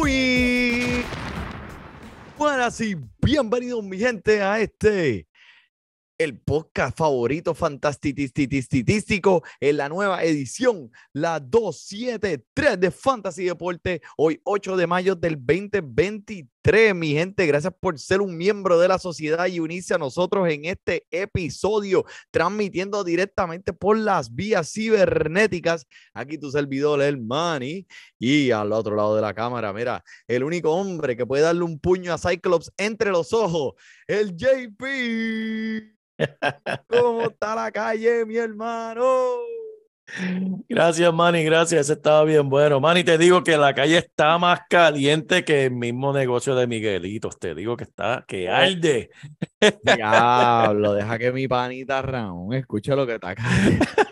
Muy buenas y bienvenidos mi gente a este el podcast favorito fantastitístico en la nueva edición, la 273 de Fantasy Deporte, hoy 8 de mayo del 2023. Mi gente, gracias por ser un miembro de la sociedad y unirse a nosotros en este episodio, transmitiendo directamente por las vías cibernéticas. Aquí tu servidor, el Manny, y al otro lado de la cámara, mira, el único hombre que puede darle un puño a Cyclops entre los ojos, el JP. ¿Cómo está la calle, mi hermano? Gracias, Manny, gracias. Ese estaba bien bueno. Manny, te digo que la calle está más caliente que el mismo negocio de Miguelitos. Te digo que está, que arde. Diablo, deja que mi panita Ramón escuche lo que está acá.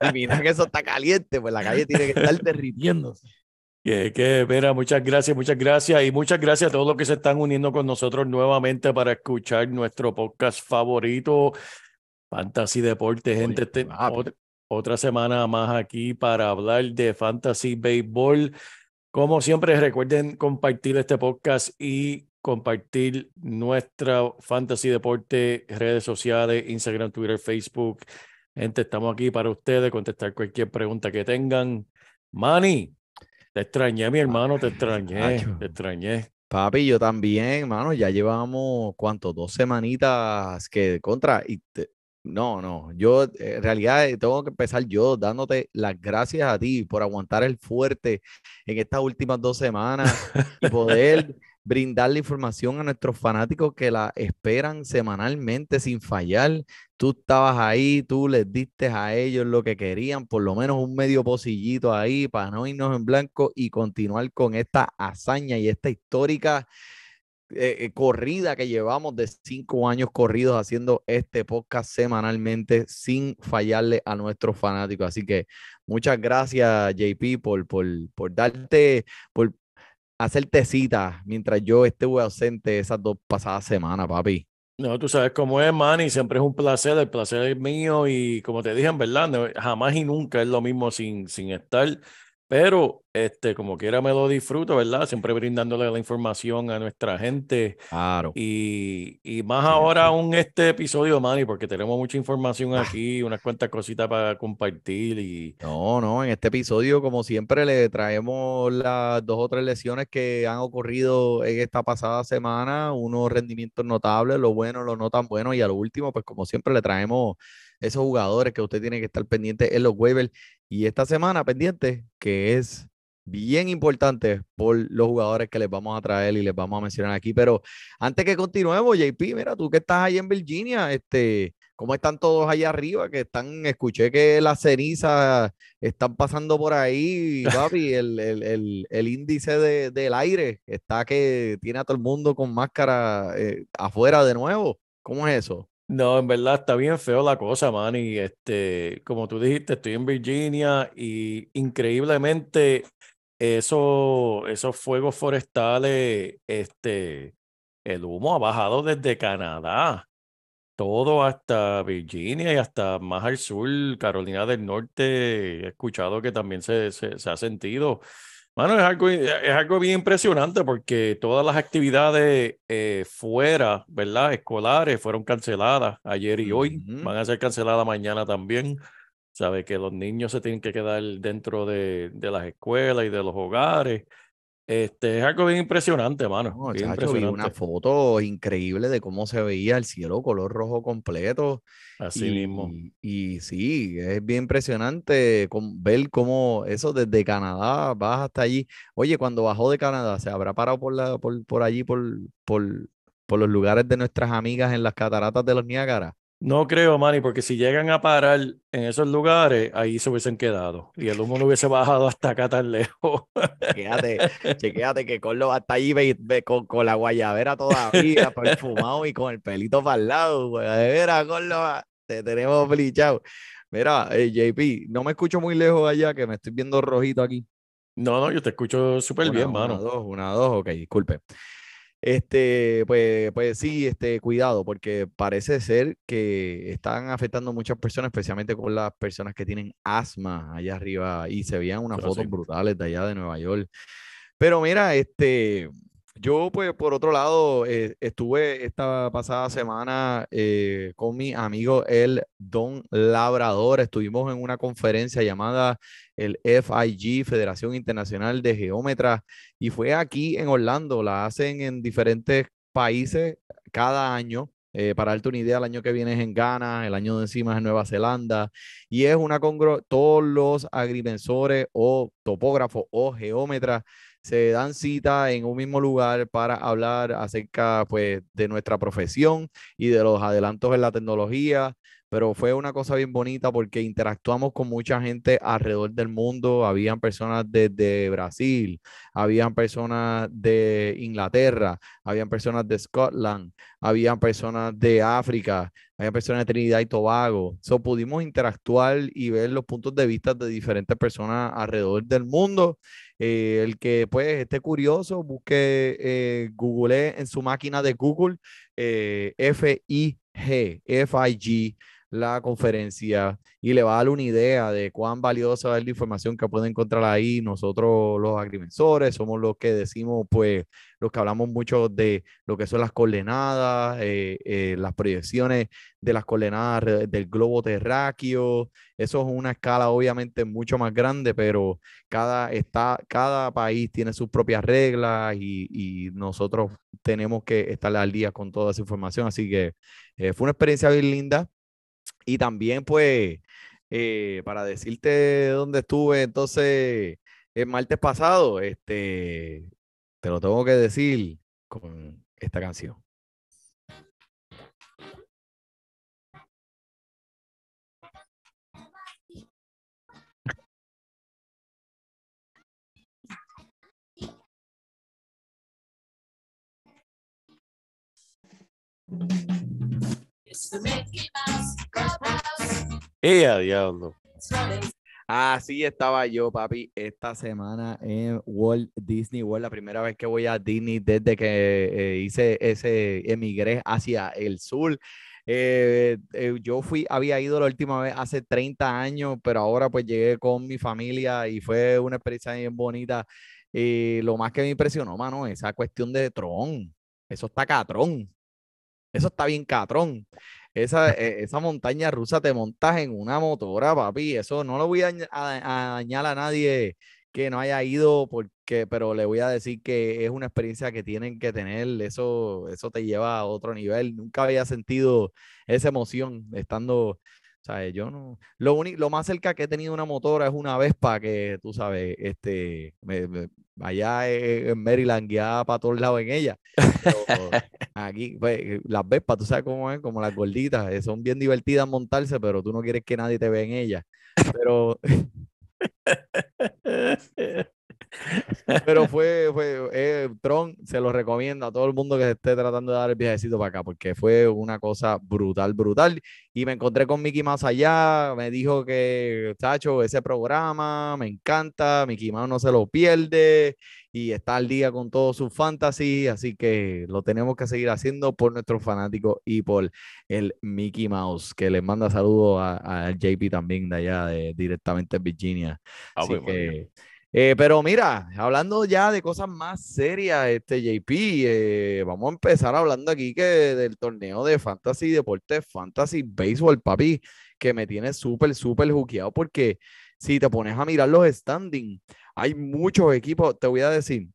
Y mira que eso está caliente, pues la calle tiene que estar derritiéndose. Que, que, mira, muchas gracias, muchas gracias. Y muchas gracias a todos los que se están uniendo con nosotros nuevamente para escuchar nuestro podcast favorito, Fantasy Deporte, gente. Este-. Otra, semana más aquí para hablar de Fantasy Baseball. Como siempre, recuerden compartir este podcast y compartir nuestra Fantasy Deporte, redes sociales, Instagram, Twitter, Facebook. Gente, estamos aquí para ustedes, contestar cualquier pregunta que tengan. Manny, te extrañé, mi hermano, te extrañé, te extrañé. Papi, yo también, mano, ya llevamos, ¿cuánto? Dos semanitas que contra, y te- no, no, yo eh, en realidad eh, tengo que empezar yo dándote las gracias a ti por aguantar el fuerte en estas últimas dos semanas y poder brindarle información a nuestros fanáticos que la esperan semanalmente sin fallar. Tú estabas ahí, tú les diste a ellos lo que querían, por lo menos un medio pocillito ahí para no irnos en blanco y continuar con esta hazaña y esta histórica eh, eh, corrida que llevamos de cinco años corridos haciendo este podcast semanalmente sin fallarle a nuestros fanáticos. Así que muchas gracias, JP, por, por, por darte, por hacerte cita mientras yo estuve ausente esas dos pasadas semanas, papi. No, tú sabes cómo es, Manny, siempre es un placer, el placer es mío y como te dije, en verdad, jamás y nunca es lo mismo sin, sin estar, pero este, como quiera me lo disfruto, ¿verdad? Siempre brindándole la información a nuestra gente Claro. y, y más Sí, ahora sí. aún este episodio, Manny, porque tenemos mucha información Ah. aquí, unas cuantas cositas para compartir y No, no, en este episodio, como siempre, le traemos las dos o tres lesiones que han ocurrido en esta pasada semana, unos rendimientos notables, lo bueno, lo no tan bueno, y a lo último, pues como siempre, le traemos esos jugadores que usted tiene que estar pendiente en los waivers. Y esta semana pendiente, que es bien importante por los jugadores que les vamos a traer y les vamos a mencionar aquí. Pero antes que continuemos, JP, mira, tú que estás ahí en Virginia, este, ¿cómo están todos allá arriba? Que están, escuché que las cenizas están pasando por ahí, papi, el, el, el, el índice de, del aire está que tiene a todo el mundo con máscara eh, afuera de nuevo. ¿Cómo es eso? No, en verdad está bien feo la cosa, man. Y este, como tú dijiste, estoy en Virginia y increíblemente eso, esos fuegos forestales, este, el humo ha bajado desde Canadá, todo hasta Virginia y hasta más al sur, Carolina del Norte. He escuchado que también se, se, se ha sentido. Bueno, es algo, es algo bien impresionante porque todas las actividades eh, fuera, ¿verdad? Escolares fueron canceladas ayer y hoy. Van a ser canceladas mañana también. Sabe que los niños se tienen que quedar dentro de, de las escuelas y de los hogares. Este, es algo bien impresionante, mano. No, bien chacho, vi una impresionante. foto increíble de cómo se veía el cielo color rojo completo. Así mismo. Y, y sí, es bien impresionante con- ver cómo eso desde Canadá vas hasta allí. Oye, cuando bajó de Canadá, ¿se habrá parado por, la, por, por allí, por, por, por los lugares de nuestras amigas en las cataratas de los Niágara? No creo, Manny, porque si llegan a parar en esos lugares, ahí se hubiesen quedado. Y el humo no hubiese bajado hasta acá tan lejos. Chequéate, chequéate que Corlo hasta allí ve- ve con, con la guayabera todavía, perfumado y con el pelito para el lado. De veras, Corlo, te tenemos flichado. Mira, eh, JP, no me escucho muy lejos allá, que me estoy viendo rojito aquí. No, no, yo te escucho súper Una, bien, una, mano. dos, una, dos, ok, disculpe. Este, pues, pues sí, este, cuidado, porque parece ser que están afectando muchas personas, especialmente con las personas que tienen asma allá arriba, y se veían unas Pero fotos sí. brutales de allá de Nueva York. Pero mira, este, yo pues por otro lado, eh, estuve esta pasada semana eh, con mi amigo el Don Labrador, estuvimos en una conferencia llamada el FIG, Federación Internacional de Geómetras, y fue aquí en Orlando, la hacen en diferentes países cada año. eh, para darte una idea, el año que viene es en Ghana, el año de encima es en Nueva Zelanda, y es una congro, todos los agrimensores o topógrafos o geómetras se dan cita en un mismo lugar para hablar acerca pues de nuestra profesión y de los adelantos en la tecnología, pero fue una cosa bien bonita porque interactuamos con mucha gente alrededor del mundo, habían personas desde Brasil, habían personas de Inglaterra, habían personas de Scotland, habían personas de África, había personas de Trinidad y Tobago. So, pudimos interactuar y ver los puntos de vista de diferentes personas alrededor del mundo. Eh, el que pues esté curioso, busque, eh, google en su máquina de Google eh, FIG, FIG, la conferencia y le va a dar una idea de cuán valiosa es la información que puede encontrar ahí. Nosotros los agrimensores somos los que decimos, pues, los que hablamos mucho de lo que son las coordenadas, eh, eh, las proyecciones de las coordenadas del globo terráqueo. Eso es una escala obviamente mucho más grande, pero cada, está, cada país tiene sus propias reglas y, y nosotros tenemos que estar al día con toda esa información. Así que eh, fue una experiencia bien linda. Y también, pues, eh, para decirte dónde estuve, entonces, el martes pasado, este, te lo tengo que decir con esta canción. ¡Eh, a diablo! Así estaba yo, papi, esta semana en Walt Disney World, la primera vez que voy a Disney desde que eh, hice ese emigré hacia el sur. Eh, eh, yo fui, había ido la última vez hace 30 años, pero ahora pues llegué con mi familia y fue una experiencia bien bonita. Y lo más que me impresionó, mano, esa cuestión de Tron. Eso está catrón. Eso está bien catrón. Esa, eh, esa montaña rusa te montas en una motora, papi. Eso no lo voy a, a- dañar a nadie que no haya ido, porque, pero le voy a decir que es una experiencia que tienen que tener. Eso, eso te lleva a otro nivel. Nunca había sentido esa emoción estando. Sea, yo no. Lo único, lo más cerca que he tenido una motora es una Vespa que, tú sabes, este, me- allá en en Maryland guiaba para todos lados en ella. Pero aquí, pues, eh, las Vespas, tú sabes cómo es, como las gorditas, eh, son bien divertidas montarse, pero tú no quieres que nadie te vea en ellas. Pero, pero fue, fue eh, Tron, se lo recomiendo a todo el mundo que se esté tratando de dar el viajecito para acá, porque fue una cosa brutal, brutal. Y me encontré con Mickey Mouse allá, me dijo que, Chacho, ese programa me encanta, Mickey Mouse no se lo pierde y está al día con todo su fantasy, así que lo tenemos que seguir haciendo por nuestros fanáticos y por el Mickey Mouse, que les manda saludos a, a JP también de allá, de, directamente en Virginia. Así Ave María. que, eh, pero mira, hablando ya de cosas más serias, este JP, eh, vamos a empezar hablando aquí que del torneo de Fantasy Deportes, Fantasy Baseball, papi, que me tiene súper, súper juqueado porque si te pones a mirar los standings, hay muchos equipos, te voy a decir,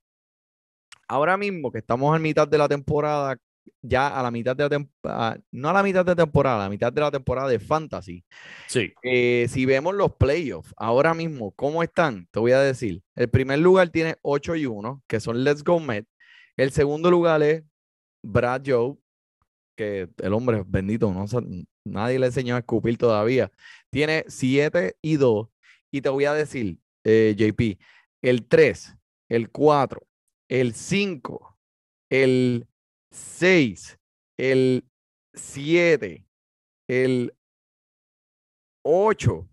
ahora mismo que estamos en mitad de la temporada, ya a la mitad de la temporada, no a la mitad de temporada, a la mitad de la temporada de Fantasy, Sí. eh, si vemos los playoffs, ahora mismo, ¿cómo están? Te voy a decir. El primer lugar tiene 8 y 1, que son Let's Go Met. El segundo lugar es Brad Joe, que el hombre bendito, no, nadie le enseñó a escupir todavía. Tiene 7 y 2. Y te voy a decir, eh, JP, el 3, el 4, el 5, el 6, el 7, el 8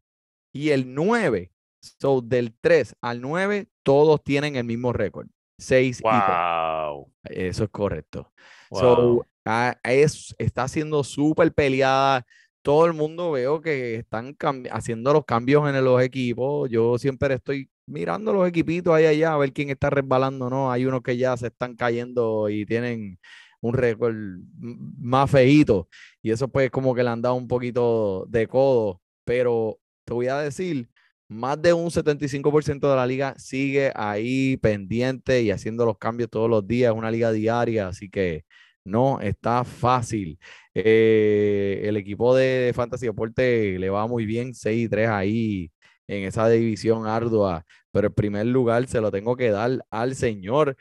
y el 9. So, del 3 al 9, todos tienen el mismo récord. 6 y 3. Wow. Eso es correcto. wow. So, ah, es, está siendo súper peleada. Todo el mundo veo que están haciendo los cambios en los equipos. Yo siempre estoy mirando los equipitos ahí allá a ver quién está resbalando, ¿no? Hay unos que ya se están cayendo y tienen un récord más feíto. Y eso pues como que le han dado un poquito de codo. Pero te voy a decir, más de un 75% de la liga sigue ahí pendiente y haciendo los cambios todos los días. Es una liga diaria, así que no está fácil. Eh, el equipo de Fantasy Deporte le va muy bien, 6 y 3 ahí en esa división ardua, pero el primer lugar se lo tengo que dar al señor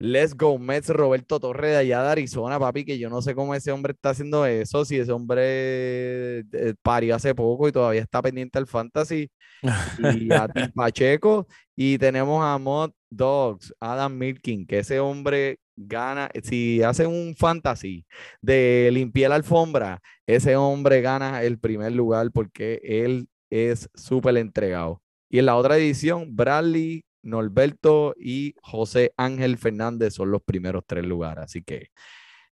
Let's Go Mets, Roberto Torres de allá de Arizona, papi, que yo no sé cómo ese hombre está haciendo eso, si ese hombre eh, parió hace poco y todavía está pendiente al fantasy, y a Tim Pacheco, y tenemos a Mod Dogs, Adam Milkin, que ese hombre gana, si hace un fantasy de limpiar la alfombra, ese hombre gana el primer lugar porque él es súper entregado. Y en la otra edición, Bradley, Norberto y José Ángel Fernández son los primeros tres lugares. Así que,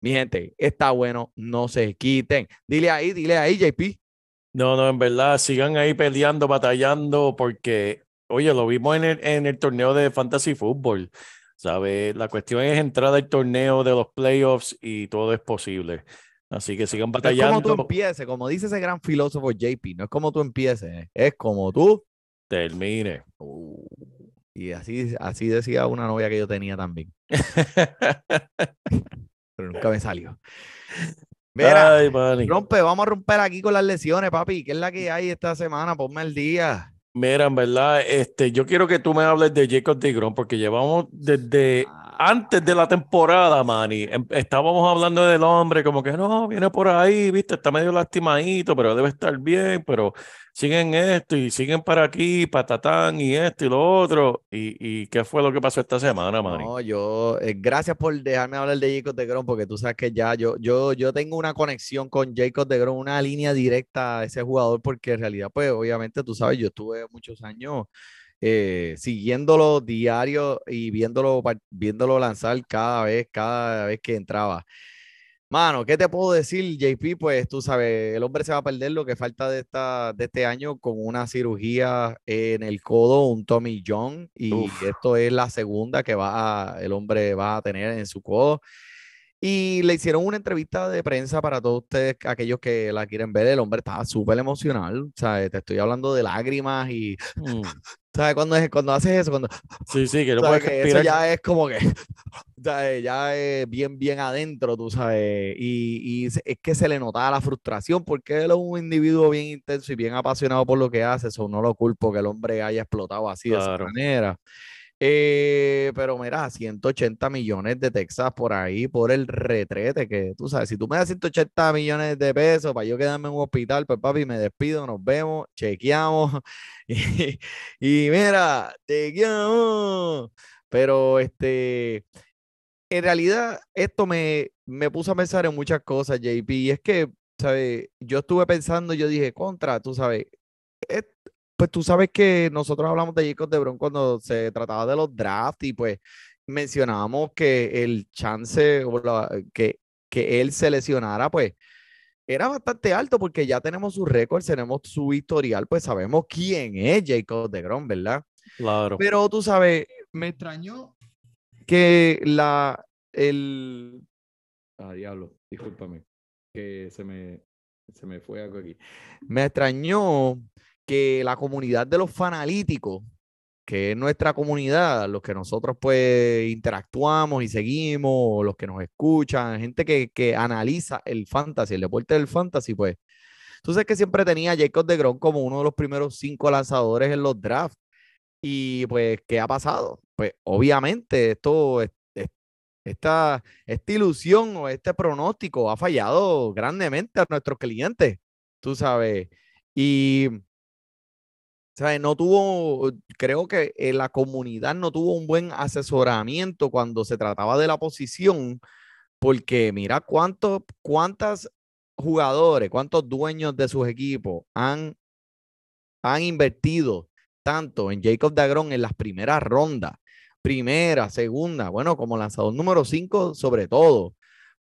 mi gente, está bueno, no se quiten. Dile ahí, dile ahí, JP. No, no, en verdad, sigan ahí peleando, batallando, porque, oye, lo vimos en el, en el torneo de Fantasy Football, ¿sabes? La cuestión es entrar al torneo de los playoffs y todo es posible. Así que sigan No es como tú batallando, empieces, como dice ese gran filósofo JP, no es como tú empieces, es como tú. termine. Uh, y así, así decía una novia que yo tenía también, pero nunca me salió. Mira, Ay, rompe, vamos a romper aquí con las lesiones, papi. ¿Qué es la que hay esta semana? Ponme el día. Mira, en verdad, este, yo quiero que tú me hables de Jacob DeGrom porque llevamos desde antes de la temporada, Manny. em- Estábamos hablando del hombre como que no, viene por ahí, viste, está medio lastimadito, pero debe estar bien, pero siguen esto y siguen para aquí, patatán y esto y lo otro. ¿Y, y qué fue lo que pasó esta semana, Manny? No, yo, eh, gracias por dejarme hablar de Jacob de Grom, porque tú sabes que ya yo, yo, yo tengo una conexión con Jacob de Grom, una línea directa a ese jugador, porque en realidad, pues, obviamente, tú sabes, yo estuve muchos años eh, siguiéndolo diario y viéndolo, viéndolo lanzar cada vez, cada vez que entraba. Mano, ¿qué te puedo decir, JP? Pues tú sabes, el hombre se va a perder lo que falta de, esta, de este año con una cirugía en el codo, un Tommy John, y Uf. esto es la segunda que va a- el hombre va a tener en su codo. Y le hicieron una entrevista de prensa para todos ustedes, aquellos que la quieren ver. El hombre estaba súper emocional, ¿sabes? Te estoy hablando de lágrimas y, Mm, ¿sabes? Cuando, es, cuando haces eso, cuando Sí, sí, que no puedes que eso ya es como que ¿sabes? ya es bien, bien adentro, tú sabes. Y, y es que se le notaba la frustración porque él es un individuo bien intenso y bien apasionado por lo que hace. Eso no lo culpo que el hombre haya explotado así de esa Claro. manera. Eh, pero mira, 180 millones de Texas por ahí, por el retrete, que tú sabes, si tú me das 180 millones de pesos para yo quedarme en un hospital, pues papi, me despido, nos vemos, chequeamos y, mira, chequeamos. Pero este, en realidad, esto me, me puso a pensar en muchas cosas, JP, y es que, ¿sabes? Yo estuve pensando, yo dije, contra, tú sabes, es- pues tú sabes que nosotros hablamos de Jacob DeBron cuando se trataba de los drafts y pues mencionábamos que el chance o la- que, que él se lesionara, pues era bastante alto porque ya tenemos su récord, tenemos su historial, pues sabemos quién es Jacob DeGrom, ¿verdad? Claro. Pero tú sabes, me extrañó que la, el... Ah, diablo, discúlpame, que se me, se me fue algo aquí. Me extrañó que la comunidad de los fanalíticos que es nuestra comunidad, los que nosotros pues interactuamos y seguimos, los que nos escuchan, gente que, que analiza el fantasy, el deporte del fantasy, pues sabes que siempre tenía a Jacob de Grom como uno de los primeros cinco lanzadores en los drafts. Y pues, ¿qué ha pasado? Pues obviamente esto, es- es- esta, esta ilusión o este pronóstico ha fallado grandemente a nuestros clientes, tú sabes. Y ¿sabes? No tuvo, creo que eh, la comunidad no tuvo un buen asesoramiento cuando se trataba de la posición, porque mira cuántos, cuántas jugadores, cuántos dueños de sus equipos han, han invertido tanto en Jacob Dagron en las primeras rondas, primera, segunda, bueno, como lanzador número 5 sobre todo,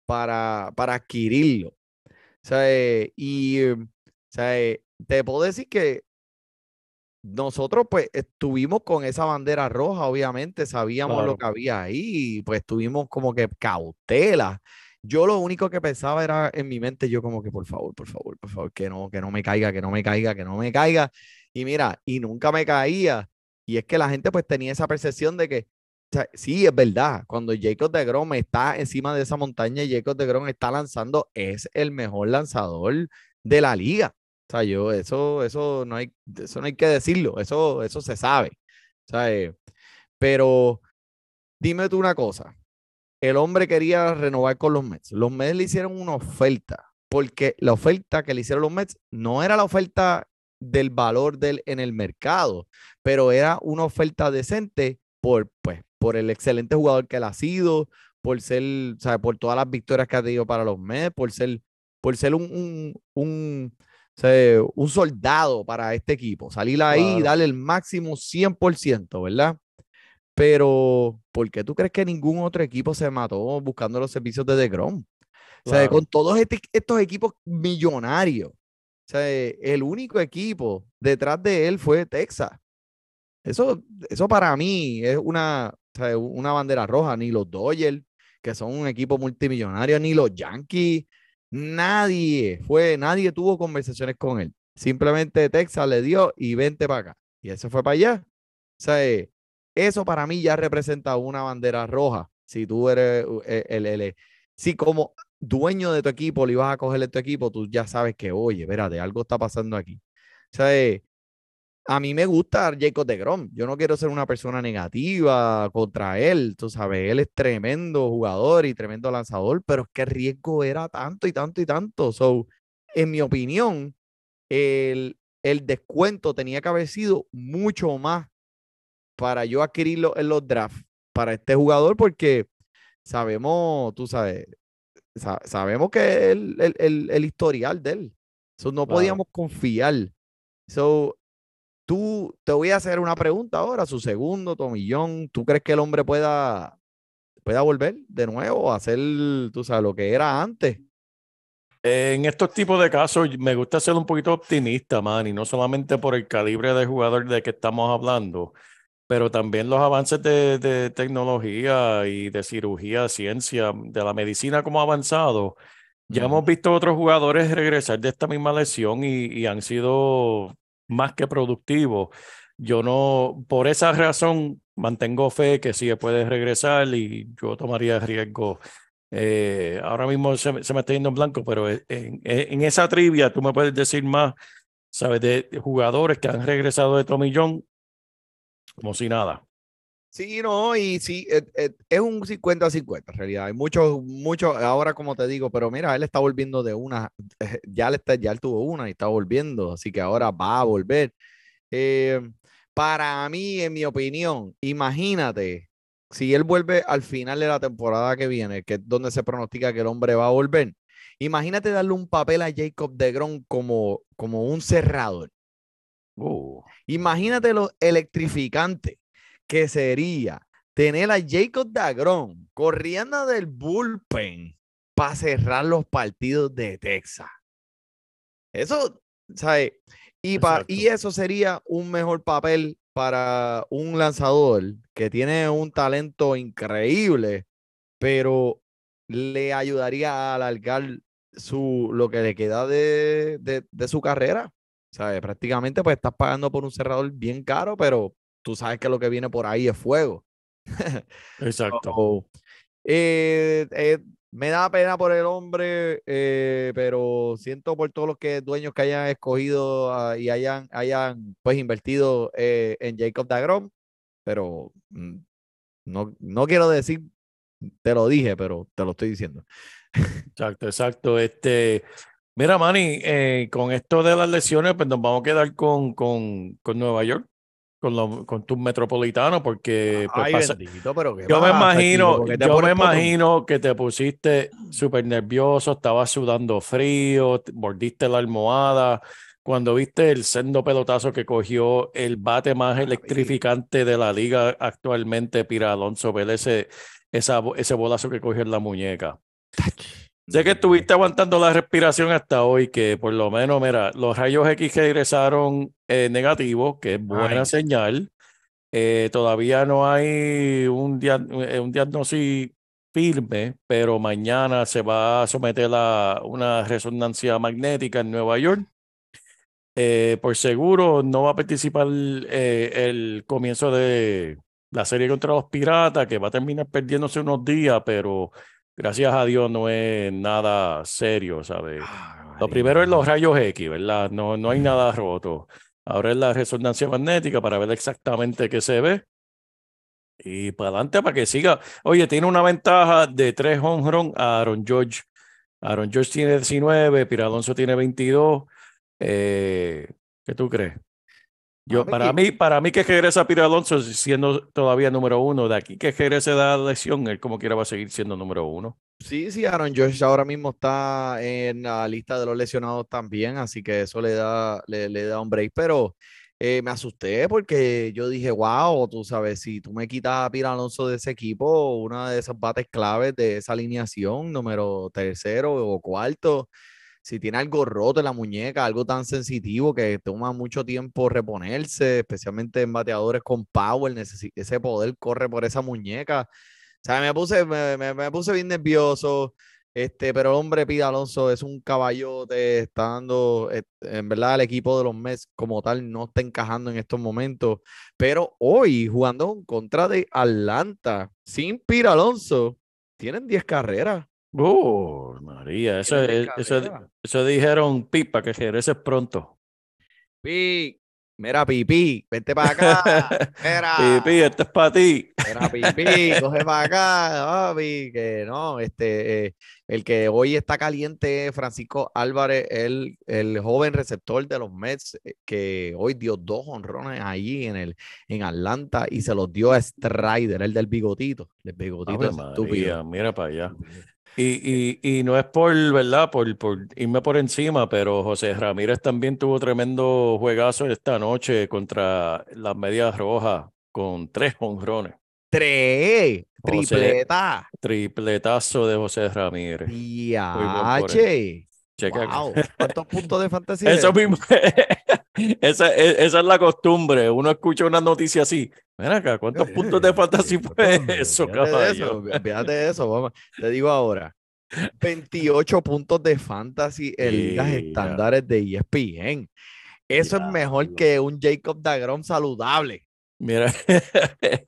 para, para adquirirlo. Eh, y te puedo decir que nosotros pues estuvimos con esa bandera roja, obviamente, sabíamos lo Claro. que había ahí, y, pues tuvimos como que cautela. Yo lo único que pensaba era en mi mente, yo como que por favor, por favor, por favor, que no, que no me caiga, que no me caiga, que no me caiga. Y mira, y nunca me caía. Y es que la gente pues tenía esa percepción de que, o sea, sí, es verdad, cuando Jacob de Grom está encima de esa montaña y Jacob de Grom está lanzando, es el mejor lanzador de la liga. O sea, yo, eso, eso no hay, eso no hay que decirlo, eso, eso se sabe. ¿sabes? Pero dime tú una cosa. El hombre quería renovar con los Mets. Los Mets le hicieron una oferta, porque la oferta que le hicieron los Mets no era la oferta del valor del en el mercado, pero era una oferta decente por, pues, por el excelente jugador que él ha sido, por ser, sea, por todas las victorias que ha tenido para los Mets, por ser, por ser un, un, un, o sea, un soldado para este equipo, salir ahí y darle el máximo 100%, ¿verdad? Pero, ¿por qué tú crees que ningún otro equipo se mató buscando los servicios de DeGrom? O sea, con todos este- estos equipos millonarios, o sea, el único equipo detrás de él fue Texas. Eso, eso para mí es una, o sea, una bandera roja. Ni los Dodgers, que son un equipo multimillonario, ni los Yankees, nadie fue, nadie tuvo conversaciones con él. Simplemente Texas le dio y vente para acá. Y eso fue para allá. O sea, eh, eso para mí ya representa una bandera roja. Si tú eres eh, el, el- si como dueño de tu equipo le ibas a cogerle tu equipo, tú ya sabes que, oye, espérate, algo está pasando aquí. O sea, eh, a mí me gusta Jacob de Grom. Yo no quiero ser una persona negativa contra él. Tú sabes, él es tremendo jugador y tremendo lanzador, pero es que el riesgo era tanto y tanto y tanto. So, en mi opinión, el, el descuento tenía que haber sido mucho más para yo adquirirlo en los drafts para este jugador, porque sabemos, tú sabes, sa- sabemos que el, el, el- el historial de él. So, no podíamos confiar. So, tú, te voy a hacer una pregunta ahora, su segundo tomillón. ¿Tú crees que el hombre pueda, pueda volver de nuevo a hacer, tú sabes, lo que era antes? En estos tipos de casos me gusta ser un poquito optimista, man, y no solamente por el calibre de jugador de que estamos hablando, pero también los avances de, de tecnología y de cirugía, ciencia, de la medicina como ha avanzado. Ya hemos visto otros jugadores regresar de esta misma lesión y, y han sido más que productivos. Yo no, por esa razón, mantengo fe que sí puede regresar y yo tomaría riesgo. Eh, ahora mismo se, me- está yendo en blanco, pero en, en- en esa trivia tú me puedes decir más, ¿sabes? De, jugadores que han regresado de Tomillón como si nada. Sí, no, y sí, et- et- es un 50-50 en realidad. Hay muchos, muchos, ahora como te digo, pero mira, él está volviendo de una, ya, le está, ya él tuvo una y está volviendo, así que ahora va a volver. Eh, para mí, en mi opinión, imagínate si él vuelve al final de la temporada que viene, que es donde se pronostica que el hombre va a volver. Imagínate darle un papel a Jacob de Grom como, como un cerrador. Uh, Imagínate lo electrificante que sería tener a Jacob Dagron corriendo del bullpen para cerrar los partidos de Texas. Eso, ¿sabes? Y, pa- y eso sería un mejor papel para un lanzador que tiene un talento increíble, pero le ayudaría a alargar su, lo que le queda de, de, de su carrera. ¿Sabes? Prácticamente pues estás pagando por un cerrador bien caro, pero tú sabes que lo que viene por ahí es fuego. Exacto. So, eh, eh, me da pena por el hombre, eh, pero siento por todos los que dueños que hayan escogido ah, y hayan, hayan pues invertido en Jacob Dagrom, pero mm, no, no quiero decir, te lo dije, pero te lo estoy diciendo. Exacto, exacto. Este, mira, Manny, con esto de las lesiones, pues nos vamos a quedar con, con, con Nueva York, con, los, con tus metropolitanos, porque pues, Ay, pasa- bendito, pero ¿qué yo me pasa, imagino, yo me imagino que te pusiste súper nervioso, estabas sudando frío, te- mordiste la almohada. Cuando viste el sendo pelotazo que cogió el bate más electrificante de la liga actualmente, Pira Alonso, ver ese, esa, ese bolazo que cogió en la muñeca. Sé que estuviste aguantando la respiración hasta hoy, que por lo menos, mira, los rayos X regresaron eh, negativos, que es buena Ay. señal. Eh, todavía no hay un, dia- eh, un diagnóstico firme, pero mañana se va a someter a una resonancia magnética en Nueva York. Eh, por seguro no va a participar el comienzo de la serie contra los Piratas, que va a terminar perdiéndose unos días, pero gracias a Dios no es nada serio, ¿sabes? Ay, Lo primero es los rayos X, ¿verdad? No, no hay nada roto. Ahora es la resonancia magnética para ver exactamente qué se ve. Y para adelante para que siga. Oye, tiene una ventaja de tres home run a Aaron George. Aaron George tiene 19, Pira Alonso tiene 22. Eh, ¿qué tú crees? Yo, para mí, para mí que regresa Pira Alonso siendo todavía número uno. De aquí que regrese de la lesión, él como quiera va a seguir siendo número uno. Sí, sí, Aaron Josh ahora mismo está en la lista de los lesionados también, así que eso le da, le, le da un break, pero eh, me asusté porque yo dije, wow, tú sabes, si tú me quitas a Pira Alonso de ese equipo, una de esas bates claves de esa alineación, número tercero o cuarto, si tiene algo roto en la muñeca, algo tan sensitivo que toma mucho tiempo reponerse, especialmente en bateadores con power, ese poder corre por esa muñeca. O sea, me puse, me, me- puse bien nervioso. Este, pero el hombre Pida Alonso es un caballote, está dando, eh, en verdad el equipo de los Mets como tal no está encajando en estos momentos, pero hoy jugando contra de Atlanta, sin Pira Alonso, tienen 10 carreras. Oh, María, eso, Tienen 10 es- eso, eso dijeron Pipa que regreses pronto. Pi, mira, Pipi, vente para acá. Mira. Pipi, esto es para ti. Mira, Pipi, coge para acá, papi, que no, este, eh, el que hoy está caliente es Francisco Álvarez, el, el joven receptor de los Mets, eh, que hoy dio dos honrones allí en el, en Atlanta y se los dio a Strider, el del bigotito, el bigotito Ave es María, estúpido. mira para allá. Y, y, y no es por, ¿verdad? Por, por irme por encima, pero José Ramírez también tuvo tremendo juegazo esta noche contra las Medias Rojas con tres honrones. Tres, José- tripleta, Tripletazo de José Ramírez. por diache, Checa. wow, ¿cuántos puntos de fantasía? Eso es? mismo. Esa, e- esa es la costumbre. Uno escucha una noticia así. Ven acá, ¿cuántos puntos de fantasy fue eso, Olvídate de eso, caballo? de eso. Te digo ahora, 28 puntos de fantasy en Mira. estándares de ESPN. Eso es mejor que un Jacob Dagrom saludable. Mira,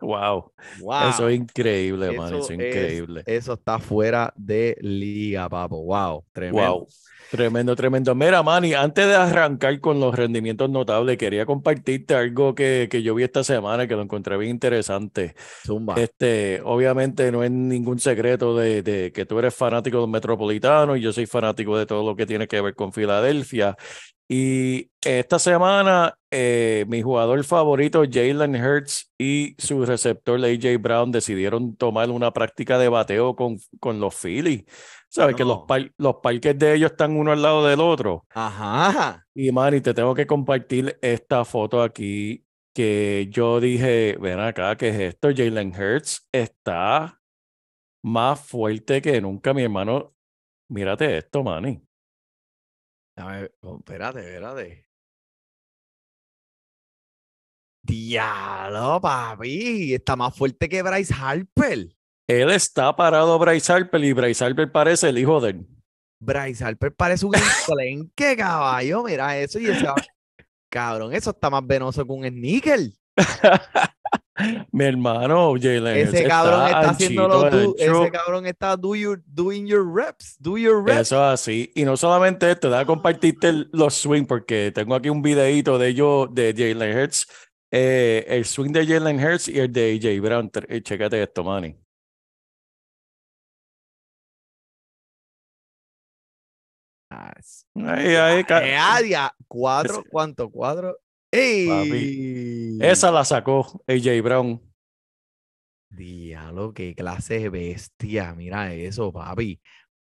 wow. Wow. Eso es increíble, man. Eso Eso es es- increíble. Eso está fuera de liga, papo. Wow, tremendo. Wow. Tremendo, tremendo. Mira, Manny, antes de arrancar con los rendimientos notables, quería compartirte algo que, que yo vi esta semana que lo encontré bien interesante. Zumba. Este, obviamente no es ningún secreto de, de que tú eres fanático del Metropolitano y yo soy fanático de todo lo que tiene que ver con Filadelfia. Y esta semana, eh, mi jugador favorito, Jalen Hurts, y su receptor, AJ Brown, decidieron tomar una práctica de bateo con, con los Phillies. Sabes que los, par- los parques de ellos están uno al lado del otro. Ajá. Y Manny, te tengo que compartir esta foto aquí que yo dije, ven acá, ¿qué es esto? Jalen Hurts está más fuerte que nunca, mi hermano. Mírate esto, Manny. Dame- oh, espérate, espérate. Diablo, papi. Está más fuerte que Bryce Harper. Él está parado a Bryce Harper y Bryce Harper parece el hijo de él. Bryce Harper parece un enclenque, caballo. Mira eso y ese. Cabrón, eso está más venoso que un sneaker. Mi hermano, Jalen Ese cabrón está, está haciendo ancho. ese cabrón está do your- doing your reps, do your reps. Eso es así. Y no solamente esto, da compartirte el- los swing, porque tengo aquí un videito de ellos, de Jalen Hurts, eh, el swing de Jalen Hurts y el de AJ Brown. Eh, Chécate esto, Manny. Ah, Ahí, ahí, Eh, ah, ya, Cuatro, ¿cuánto? Cuatro. ¡Ey! Esa la sacó AJ Brown. Diablo, qué clase de bestia. Mira eso, papi.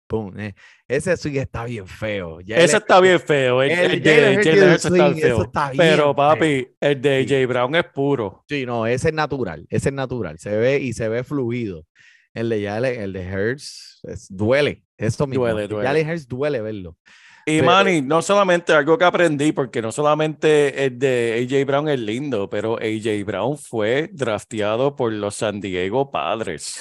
Pum, eh, Ese swing está bien feo. Ya Ese el- está bien feo. El, el el de está está Pero, feo. papi, el de. AJ Brown es puro. Sí, no, ese es natural. Ese es natural. Se ve y se ve fluido. El de Jalen, el de Hertz, es- duele. Eso mismo. Duele, duele. Jalen Hurts duele verlo. Y Manny, no solamente algo que aprendí, porque no solamente el de AJ Brown es lindo, pero AJ Brown fue drafteado por los San Diego Padres.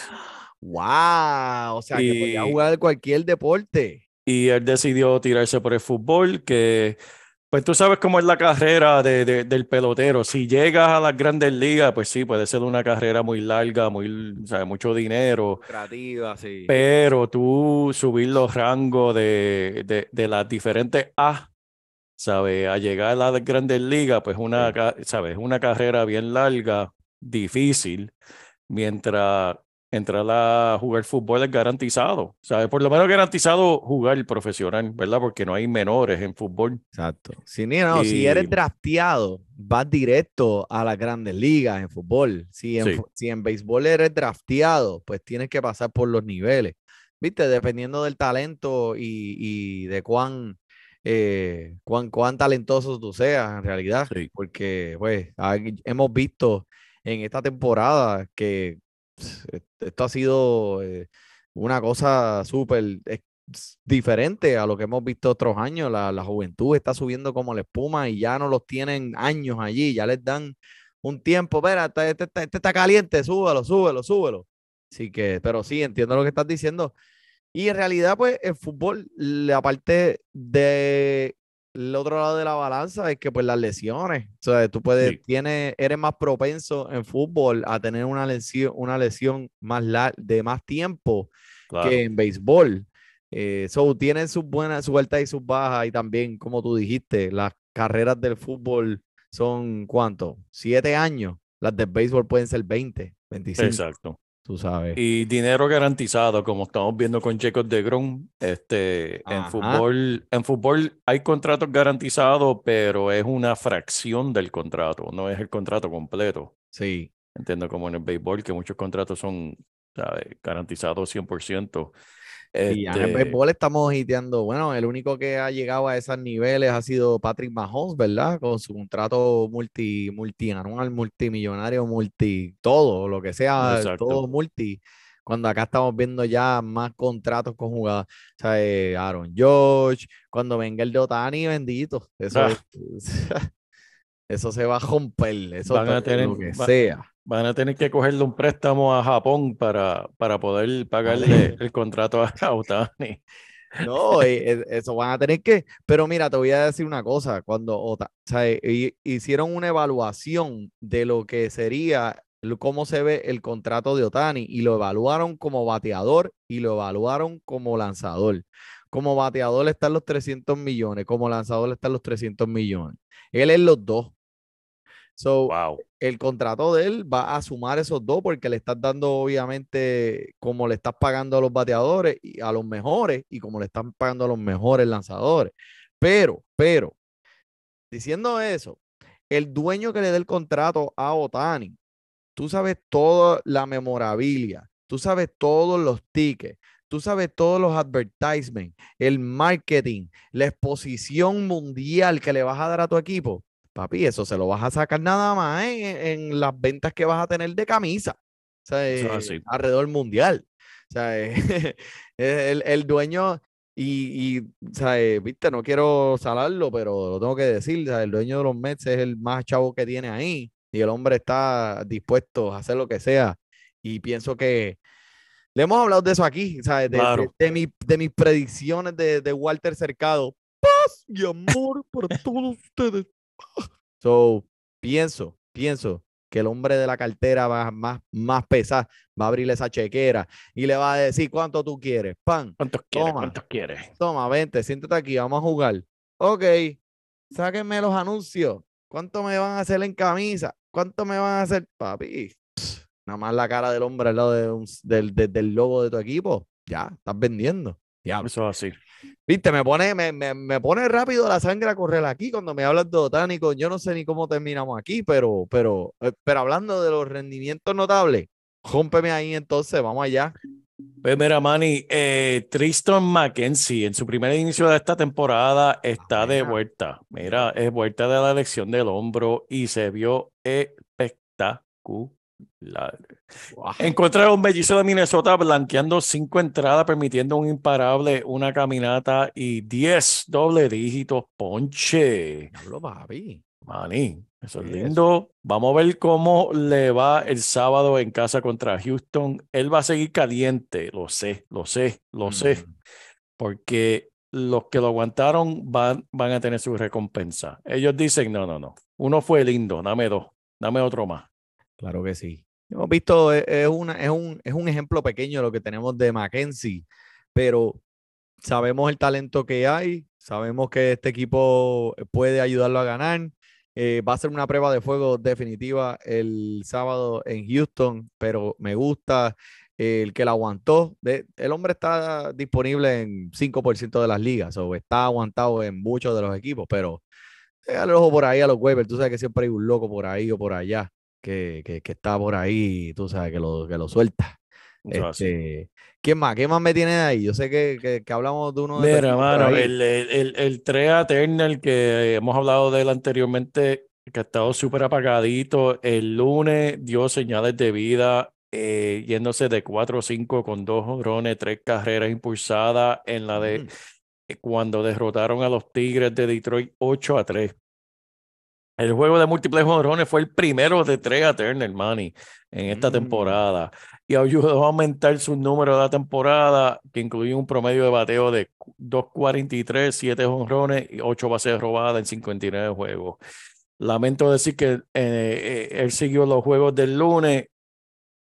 ¡Wow! O sea, que podía Y- jugar cualquier deporte. Y él decidió tirarse por el fútbol, que pues tú sabes cómo es la carrera de, de- del pelotero. Si llegas a las grandes ligas, pues sí, puede ser una carrera muy larga, muy, o sea, mucho dinero. Creativa, sí. Pero tú subir los rangos de, de, de las diferentes A, ¿sabes? A llegar a las grandes ligas, pues una, Sí. ¿sabes? Una carrera bien larga, difícil, mientras entrar a jugar fútbol es garantizado, ¿sabes? Por lo menos garantizado jugar profesional, ¿verdad? Porque no hay menores en fútbol. Exacto. Si, ni- no, si eres drafteado, vas directo a las grandes ligas en fútbol. Si en, Sí. si en béisbol eres drafteado, pues tienes que pasar por los niveles. ¿Viste? Dependiendo del talento y, y de cuán, eh, cuán, cuán talentoso tú seas en realidad. Sí. Porque, pues, hay- hemos visto en esta temporada que esto ha sido eh, una cosa súper diferente a lo que hemos visto otros años. La, la juventud está subiendo como la espuma y ya no los tienen años allí, ya les dan un tiempo. Espera, este, este este está caliente, súbelo, súbelo, súbelo. Así que, pero sí, entiendo lo que estás diciendo. Y en realidad, pues, el fútbol, la parte de el otro lado de la balanza es que pues las lesiones, o sea, tú puedes, Sí. tienes, eres más propenso en fútbol a tener una lesión, una lesión más lar- de más tiempo Claro. que en béisbol. Eh, so, tienen sus buenas, sus altas y sus bajas y también, como tú dijiste, las carreras del fútbol son, ¿cuánto? Siete años. Las del béisbol pueden ser 20, 25, Exacto. Tú sabes. Y dinero garantizado, como estamos viendo con Jacob de Grom. Este, en fútbol, en fútbol hay contratos garantizados, pero es una fracción del contrato, no es el contrato completo. Sí. Entiendo como en el béisbol, que muchos contratos son ¿sabes? garantizados 100%. Y ya en el Este, béisbol estamos hiteando. Bueno, el único que ha llegado a esos niveles ha sido Patrick Mahomes, ¿verdad? Con su contrato multi, multianual, multimillonario, multi, todo, lo que sea, Exacto. todo multi. Cuando acá estamos viendo ya más contratos con jugadores, o sea, eh, Aaron George, cuando venga el de Otani, bendito. Eso, Ah. es- eso se va a romper, eso Van a tener- lo que va- sea. Van a tener que cogerle un préstamo a Japón para, para poder pagarle el contrato a Otani. No, eh, eh, eso van a tener que, pero mira, te voy a decir una cosa, cuando o sea, eh, hi- hicieron una evaluación de lo que sería, cómo se ve el contrato de Otani y lo evaluaron como bateador y lo evaluaron como lanzador. Como bateador están los 300 millones, como lanzador están los 300 millones. Él es los dos. So, Wow. el contrato de él va a sumar esos dos porque le estás dando, obviamente, como le estás pagando a los bateadores y a los mejores y como le están pagando a los mejores lanzadores. Pero, pero, diciendo eso, el dueño que le dé el contrato a Otani, tú sabes toda la memorabilia, tú sabes todos los tickets, tú sabes todos los advertisements, el marketing, la exposición mundial que le vas a dar a tu equipo. Papi, eso se lo vas a sacar nada más en, en las ventas que vas a tener de camisa. O sea, eh, alrededor mundial. O sea, eh, el, el dueño, y, y, o sea, eh, viste, no quiero salarlo, pero lo tengo que decir, o sea, el dueño de los Mets es el más chavo que tiene ahí y el hombre está dispuesto a hacer lo que sea. Y pienso que le hemos hablado de eso aquí, ¿sabes? De, de- Claro. de mi- de mis predicciones de, de Walter Cercado. Paz y amor para todos ustedes. So, pienso, pienso que el hombre de la cartera más, más, más pesada va a abrir esa chequera y le va a decir cuánto tú quieres. Pan, ¿Cuántos quieres? Toma. ¿Cuántos quieres? toma, vente, siéntate aquí, vamos a jugar. Ok, sáquenme los anuncios. ¿Cuánto me van a hacer en camisa? ¿Cuánto me van a hacer, papi? Pss, Nada más la cara del hombre al lado de un del, de- del logo de tu equipo. Ya, estás vendiendo. Diablo. Eso es así. Viste, me pone, me, me, me pone rápido la sangre a correr aquí cuando me hablas de botánico. Yo no sé ni cómo terminamos aquí, pero, pero, eh, pero hablando de los rendimientos notables, rómpeme ahí entonces, vamos allá. Pues mira, Manny, eh, Tristan McKenzie en su primer inicio de esta temporada está de vuelta. Mira, es vuelta de la lesión del hombro y se vio espectacular. Guau. En contra de los mellizos de Minnesota, blanqueando cinco entradas, permitiendo un imparable, una caminata y 10 doble dígitos ponche. Papi. Manny, eso es lindo. Vamos a ver cómo le va el sábado en casa contra Houston. Él va a seguir caliente, lo sé, lo sé, lo sé, Mm, porque los que lo aguantaron van, van a tener su recompensa. Ellos dicen, no, no, no, uno fue lindo, dame dos, dame otro más. Claro que sí. Hemos visto, es, es una, es, un, es un ejemplo pequeño lo que tenemos de Mackenzie, pero sabemos el talento que hay, sabemos que este equipo puede ayudarlo a ganar. eh, va a ser una prueba de fuego definitiva el sábado en Houston, pero me gusta el que la aguantó. El hombre está disponible en 5% de las ligas, o está aguantado en muchos de los equipos, pero Déjale el ojo por ahí a los waivers. Tú sabes que siempre hay un loco por ahí o por allá que, que, que está por ahí, tú sabes, que lo, que lo suelta. Este, ¿Quién más? ¿Quién más me tiene ahí? Yo sé que, que, hablamos de uno de Mira, mano, el, el, el, el Trea Turner que hemos hablado de él anteriormente, que ha estado súper apagadito, el lunes dio señales de vida, eh, yéndose de 4 o 5 con dos jonrones, tres carreras impulsadas en la de Mm, eh, cuando derrotaron a los Tigres de Detroit 8 a 3. El juego de múltiples jonrones fue el primero de Trea Turner, Manny, en esta Mm. temporada. Y ayudó a aumentar su número de la temporada, que incluye un promedio de bateo de 2.43, 7 jonrones y 8 bases robadas en 59 juegos. Lamento decir que eh, eh, él siguió los juegos del lunes.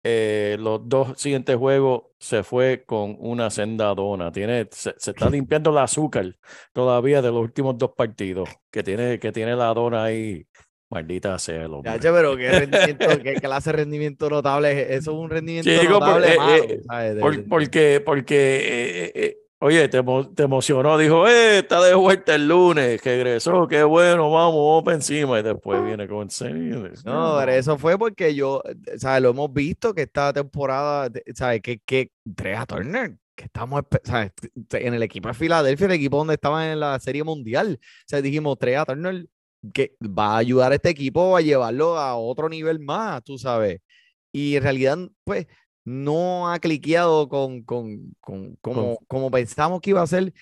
Eh, los dos siguientes juegos se fue con una senda dona. Tiene, se, se está limpiando el azúcar todavía de los últimos dos partidos. Que tiene, que tiene la dona ahí. Maldita sea el hombre. Yache, pero qué rendimiento, qué clase de rendimiento notable. es- Eso es un rendimiento Chico, por- notable eh, malo, eh, Por- porque, porque eh, eh, oye, te, te emocionó, dijo, eh, está de vuelta el lunes, regresó, qué bueno, vamos, vamos para encima. Y después viene con. No, eso fue porque yo, ¿sabes? Lo hemos visto que esta temporada, ¿sabes? Que, que Trea Turner, que estamos, ¿sabes? En el equipo de Filadelfia, el equipo donde estaban en la Serie Mundial, o sea, dijimos, Trea Turner, que va a ayudar a este equipo a llevarlo a otro nivel más, tú sabes. Y en realidad, pues, no ha cliqueado con, con, con, como, como pensamos que iba a ser.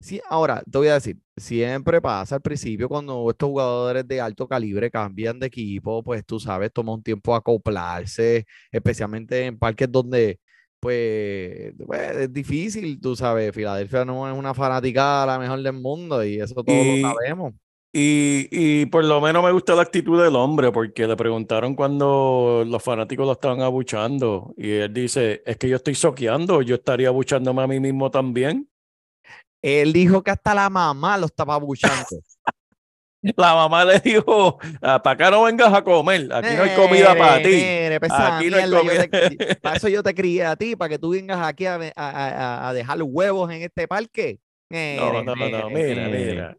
Sí, ahora te voy a decir, siempre pasa al principio cuando estos jugadores de alto calibre cambian de equipo, pues tú sabes, toma un tiempo acoplarse, especialmente en parques donde, pues, pues, es difícil, tú sabes, Filadelfia no es una fanática la mejor del mundo y eso todos Y- lo sabemos. Y, y por lo menos me gusta la actitud del hombre, porque le preguntaron cuando los fanáticos lo estaban abuchando. Y él dice: Es que yo estoy soqueando, yo estaría abuchándome a mí mismo también. Él dijo que hasta la mamá lo estaba buchando. La mamá le dijo: Para acá no vengas a comer, aquí no hay comida para ti. Pues Aquí no hay te- comida. para eso yo te crié a ti, para que tú vengas aquí a, a- a- a dejar huevos en este parque. No, Mire, no, no, mire, mira, mira.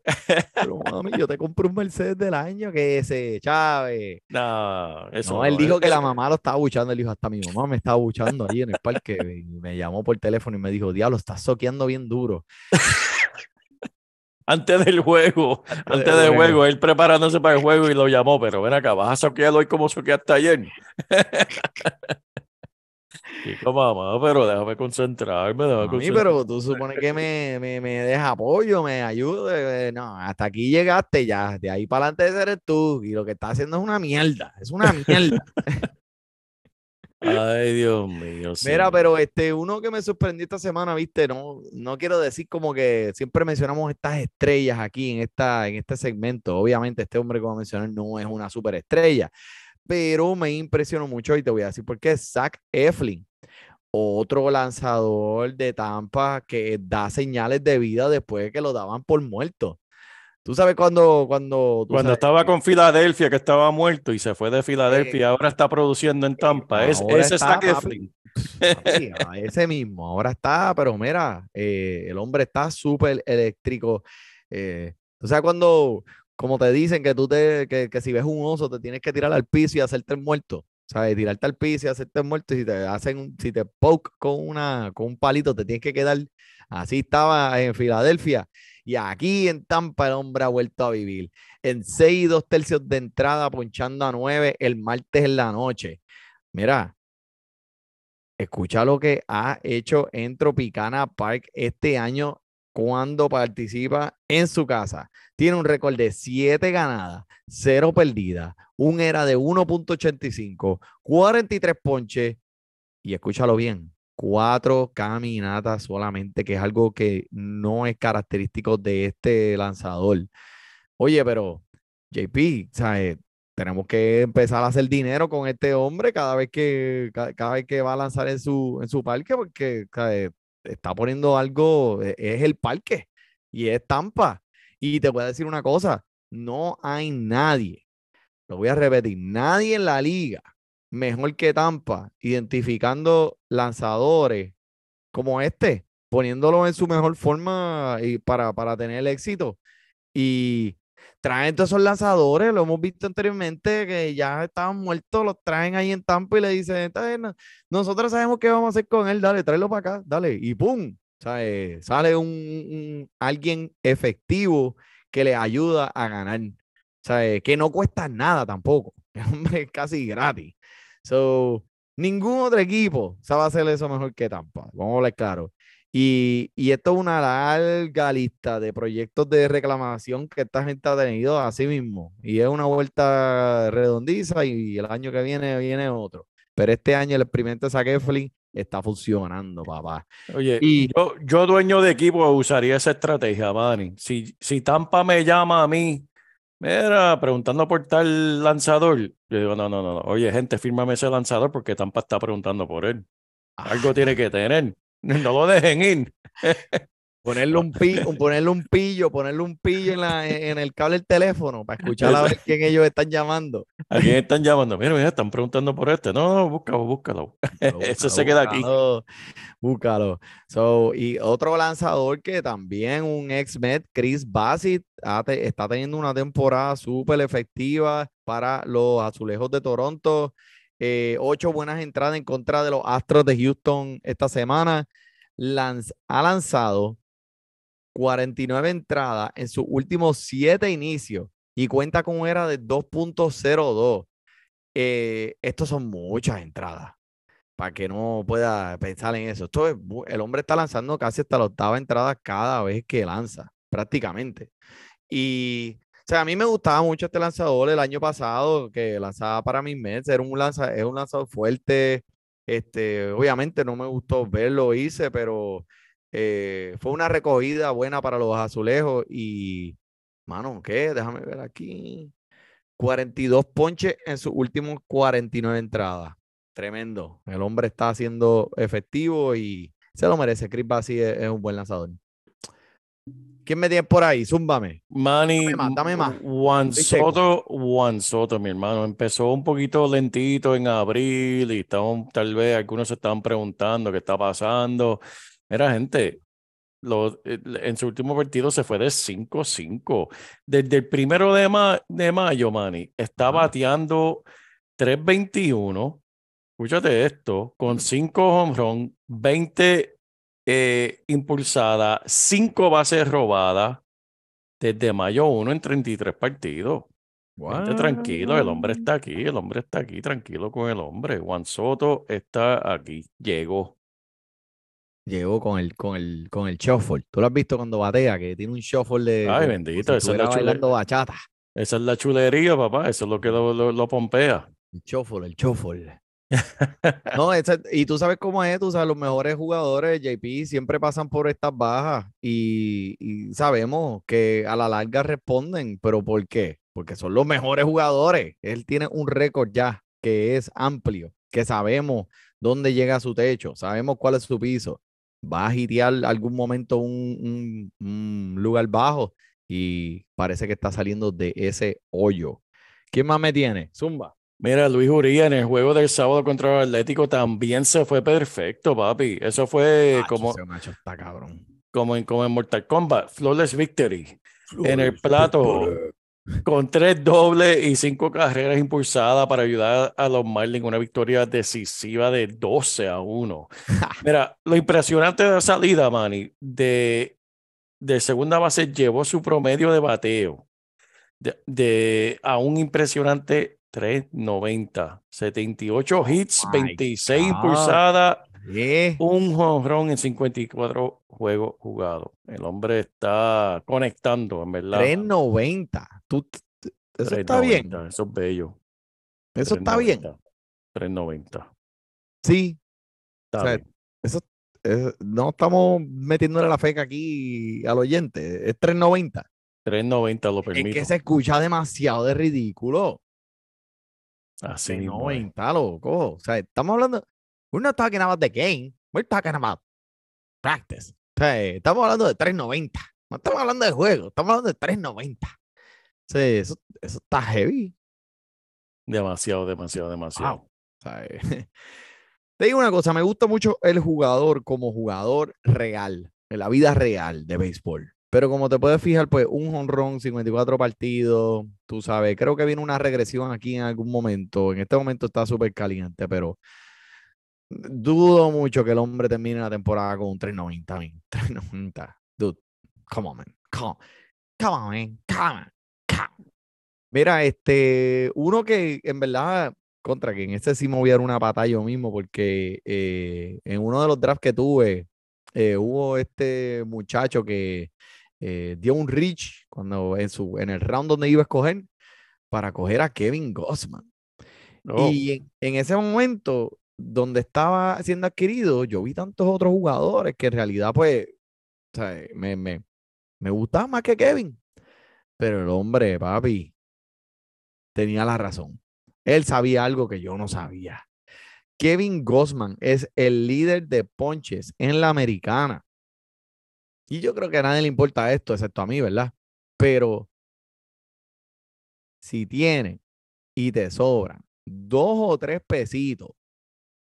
Pero mami, yo te compré un Mercedes del año que ese, Chávez. No, eso No, él no, dijo que la mamá lo estaba buchando. Él dijo, hasta mi mamá me estaba buchando ahí en el parque. Y me llamó por teléfono y me dijo, diablo, estás soqueando bien duro. Antes del juego, antes del del juego. juego, él preparándose para el juego y lo llamó, pero ven acá, vas a soquear hoy como soqueaste ayer. Chico, mamá, pero déjame concentrarme, déjame A mí, concentrarme. pero tú supones que me, me, me deja apoyo, me ayude. eh, No, hasta aquí llegaste ya. De ahí para adelante eres tú. Y lo que estás haciendo es una mierda. Es una mierda. Ay, Dios mío. Mira, pero este, uno que me sorprendió esta semana, viste, no, no quiero decir como que siempre mencionamos estas estrellas aquí en, esta, en este segmento. Obviamente, este hombre, como mencioné, no es una superestrella, pero me impresionó mucho y te voy a decir por qué. Zach Eflin, otro lanzador de Tampa que da señales de vida después de que lo daban por muerto. Tú sabes cuando, cuando, tú Cuando sabes estaba con Filadelfia, que estaba muerto y se fue de Filadelfia y ahora está produciendo en Tampa. Es, ese es está, papi. Papi, a ese mismo, ahora está, pero mira, eh, el hombre está súper eléctrico. Eh, o sea, cuando, como te dicen que tú te, que, que si ves un oso te tienes que tirar al piso y hacerte el muerto, ¿sabes? Tirarte al piso y hacerte muerto si te hacen, si te poke con una, con un palito te tienes que quedar. Así estaba en Filadelfia y aquí en Tampa el hombre ha vuelto a vivir. En 6 y 2 tercios de entrada, ponchando a 9 el martes en la noche. Mira, escucha lo que ha hecho en Tropicana Park este año cuando participa en su casa. Tiene un récord de 7 ganadas, 0 perdidas, un era de 1.85, 43 ponches y escúchalo bien, 4 caminatas solamente, que es algo que no es característico de este lanzador. Oye, pero JP, ¿sabes? tenemos que empezar a hacer dinero con este hombre cada vez que, ca- cada, vez que va a lanzar en su, en su parque, porque ¿sabes? Está poniendo algo, e- es el parque y es Tampa. Y te voy a decir una cosa, no hay nadie, lo voy a repetir, nadie en la liga mejor que Tampa, identificando lanzadores como este, poniéndolo en su mejor forma y para, para tener éxito. Y traen todos esos lanzadores, lo hemos visto anteriormente, que ya estaban muertos, los traen ahí en Tampa y le dicen, "Está bien, no- nosotros sabemos qué vamos a hacer con él, dale, tráelo para acá, dale, y ¡pum! ¿Sabe? Sale un, alguien efectivo que le ayuda a ganar, ¿sabe? Que no cuesta nada tampoco, es casi gratis. So, ningún otro equipo sabe hacer eso mejor que Tampa, vamos a hablar claro. Y, y esto es una larga lista de proyectos de reclamación que esta gente ha tenido a sí mismo. Y es una vuelta redondiza y el año que viene viene otro. Pero este año el experimento de Zach Eflin está funcionando, papá. Oye, Y- yo, yo dueño de equipo usaría esa estrategia, Manny. Si, si Tampa me llama a mí, mira, preguntando por tal lanzador, yo digo, no, no, no, no. Oye, gente, fírmame ese lanzador porque Tampa está preguntando por él. Algo tiene que tener. No lo dejen ir. Ponerle un, pi- un- ponerle un pillo, ponerle un pillo en, la, en el cable del teléfono para escuchar a ver quién ellos están llamando. ¿A quién están llamando? Mira, mira, están preguntando por este. No, no, búscalo, búscalo. Búscalo, Eso se queda aquí. Búscalo. So, y otro lanzador que también un ex Met, Chris Bassett, está teniendo una temporada súper efectiva para los azulejos de Toronto. Eh, ocho buenas entradas en contra de los Astros de Houston esta semana. Ha lanzado 49 entradas en sus últimos siete inicios y cuenta con un era de 2.02. Eh, estos son muchas entradas para que no pueda pensar en eso. Esto es el hombre está lanzando casi hasta la octava entrada cada vez que lanza, prácticamente. Y, o sea, a mí me gustaba mucho este lanzador el año pasado, que lanzaba para mis Mets, era un lanza, es un lanzador fuerte. Este, obviamente no me gustó verlo, hice, pero eh, fue una recogida buena para los azulejos. Y, mano, ¿qué? Déjame ver aquí. 42 ponches en sus últimos 49 entradas. Tremendo. El hombre está siendo efectivo y se lo merece. Chris Bassi es, es un buen lanzador. ¿Quién me tiene por ahí? Zúmbame. Manny, Dame más, dame más. Juan. Soto, Juan Soto, mi hermano, empezó un poquito lentito en abril y estaban, tal vez algunos se estaban preguntando qué está pasando. Mira, gente, lo- eh, en su último partido se fue de 5-5. Desde el primero de, ma- de mayo, Manny, está bateando 3.21. Escúchate esto, con 5 home run, 20 eh, impulsadas, 5 bases robadas desde mayo 1 en 33 partidos. Gente, tranquilo, el hombre está aquí, el hombre está aquí, tranquilo con el hombre. Juan Soto está aquí, llegó. Llegó con el, con el, con el shuffle. ¿Tú lo has visto cuando batea? Que tiene un shuffle de. Ay, bendito, esa es la bailando bachata. Esa es la chulería, papá, eso es lo que lo, lo- lo pompea. El shuffle, el shuffle. No, ese- y tú sabes cómo es, tú sabes, los mejores jugadores, JP, siempre pasan por estas bajas y, sabemos que a la larga responden, pero ¿por qué? porque son los mejores jugadores. Él tiene un récord ya que es amplio, que sabemos dónde llega su techo, sabemos cuál es su piso. Va a hitear algún momento un- un lugar bajo y parece que está saliendo de ese hoyo. ¿Quién más me tiene? Zumba. Mira, Luis Uría en el juego del sábado contra el Atlético también se fue perfecto, papi. Eso fue Macho, como, ese macho está cabrón. como, en, como en Mortal Kombat, Flawless Victory. En el plato, con tres dobles y cinco carreras impulsadas para ayudar a los Marlins una victoria decisiva de 12 a 1. Mira, lo impresionante de la salida, Manny, de, de segunda base llevó su promedio de bateo de, de a un impresionante 3.90, 78 hits, my 26 God. impulsadas, ¿Qué? un jonrón en 54 juegos jugados. El hombre está conectando, en verdad. 390. Tú, eso está bien. 3.90, Eso es bello. Eso está bien. 3.90, 3.90. Sí. Está O sea, bien. Eso, eh, no estamos metiéndole la feca aquí al oyente. Es 390. 3.90 lo Es permito. que se escucha demasiado de ridículo. Así mismo es. 390, loco. O sea, estamos hablando. We're not talking about the game. We're talking about practice. O sea, estamos hablando de 390. No estamos hablando de juego. Estamos hablando de 390. O sea, eso, eso está heavy. Demasiado, demasiado, demasiado. Wow. O sea, te digo una cosa, me gusta mucho el jugador como jugador real, en la vida real de béisbol. Pero como te puedes fijar, pues un honrón, 54 partidos, tú sabes, creo que viene una regresión aquí en algún momento. En este momento está súper caliente, pero dudo mucho que el hombre termine la temporada con un 390, man. 390. Dude, come on, man. Come on. Come on, man. Come on. Come. Mira, este, uno que en verdad, contra que en este sí me voy a dar una pata yo mismo, porque eh, en uno de los drafts que tuve, eh, hubo este muchacho que eh, dio un reach cuando en su en el round donde iba a escoger para coger a Kevin Gossman. Oh, Y en, en ese momento donde estaba siendo adquirido, yo vi tantos otros jugadores que en realidad, pues, o sea, me, me, me gustaba más que Kevin. Pero el hombre, papi, tenía la razón. Él sabía algo que yo no sabía. Kevin Gossman es el líder de ponches en la americana. Y yo creo que a nadie le importa esto, excepto a mí, ¿verdad? Pero si tiene y te sobran dos o tres pesitos,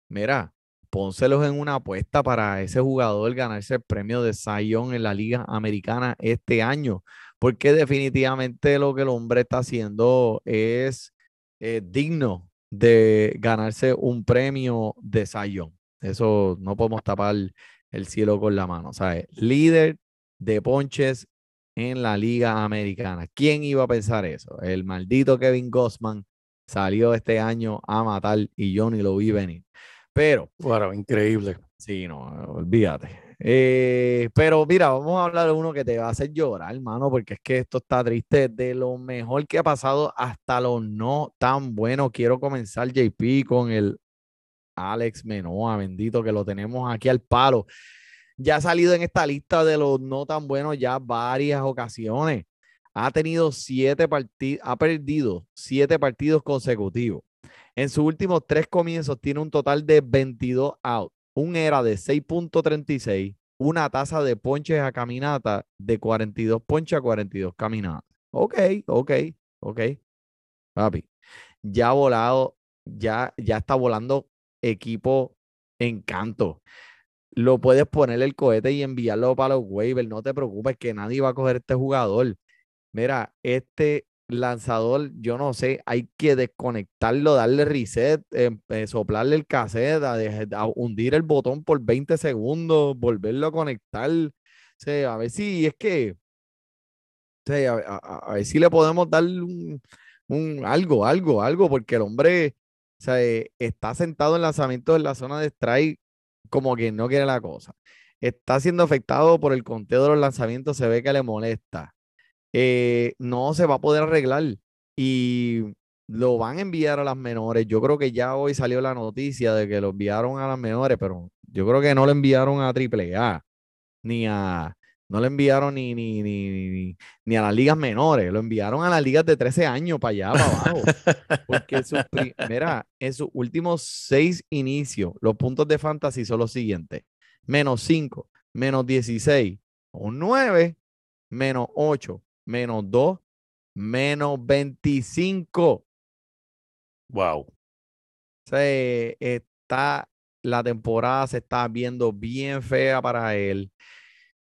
mira, pónselos en una apuesta para ese jugador ganarse el premio de Young en la Liga Americana este año, porque definitivamente lo que el hombre está haciendo es eh, digno de ganarse un premio de Young. Eso no podemos tapar el cielo con la mano, ¿sabes? Líder de ponches en la Liga Americana. ¿Quién iba a pensar eso? El maldito Kevin Gossman salió este año a matar y yo ni lo vi venir. Pero, wow, increíble. sí, no, olvídate. Eh, pero mira, vamos a hablar de uno que te va a hacer llorar, hermano, porque es que esto está triste. De lo mejor que ha pasado hasta lo no tan bueno. Quiero comenzar, JP, con el Alex Menoa, bendito, que lo tenemos aquí al palo. Ya ha salido en esta lista de los no tan buenos ya varias ocasiones. Ha tenido siete partidos, ha perdido siete partidos consecutivos. En sus últimos tres comienzos tiene un total de 22 outs, un era de 6.36, una tasa de ponches a caminata de 42 ponches a 42 caminatas. Ok, ok, ok. Papi, ya ha volado, ya, ya está volando equipo encanto. Lo puedes poner el cohete y enviarlo para los waivers. No te preocupes que nadie va a coger este jugador. Mira, este lanzador, yo no sé, hay que desconectarlo, darle reset, em- eh, soplarle el cassette, a, hundir el botón por 20 segundos, volverlo a conectar. A ver si es que, a, ver si le podemos dar un algo, algo, algo, porque el hombre, o sea, eh, está sentado en lanzamientos en la zona de strike como que no quiere la cosa. Está siendo afectado por el conteo de los lanzamientos, se ve que le molesta eh, no se va a poder arreglar y lo van a enviar a las menores. Yo creo que ya hoy salió la noticia de que lo enviaron a las menores, pero yo creo que no lo enviaron a AAA ni a, no lo enviaron ni, ni, ni, ni, a las ligas menores, lo enviaron a las ligas de 13 años para allá, para abajo. Porque pri- mira, en sus últimos seis inicios, los puntos de fantasy son los siguientes: menos 5, menos 16, un 9, menos 8, menos 2, menos 25. Wow. O sea, eh, está, la temporada se está viendo bien fea para él.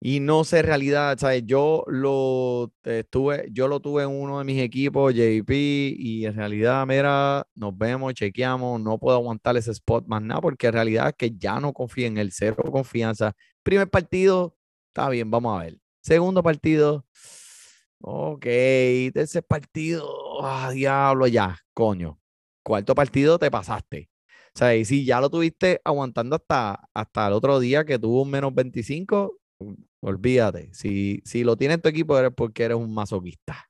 Y no sé realidad, ¿sabes? Yo lo eh, tuve, yo lo tuve en uno de mis equipos, JP, y en realidad, mira, nos vemos, chequeamos, no puedo aguantar ese spot más nada, porque en realidad es que ya no confío en él, cero confianza. Primer partido, está bien, vamos a ver. Segundo partido, ok, tercer partido, ah, diablo, ya, coño. Cuarto partido te pasaste. O y si ya lo tuviste aguantando hasta, hasta el otro día que tuvo un menos 25, mm, olvídate. Si, si lo tiene en tu equipo, eres porque eres un masoquista.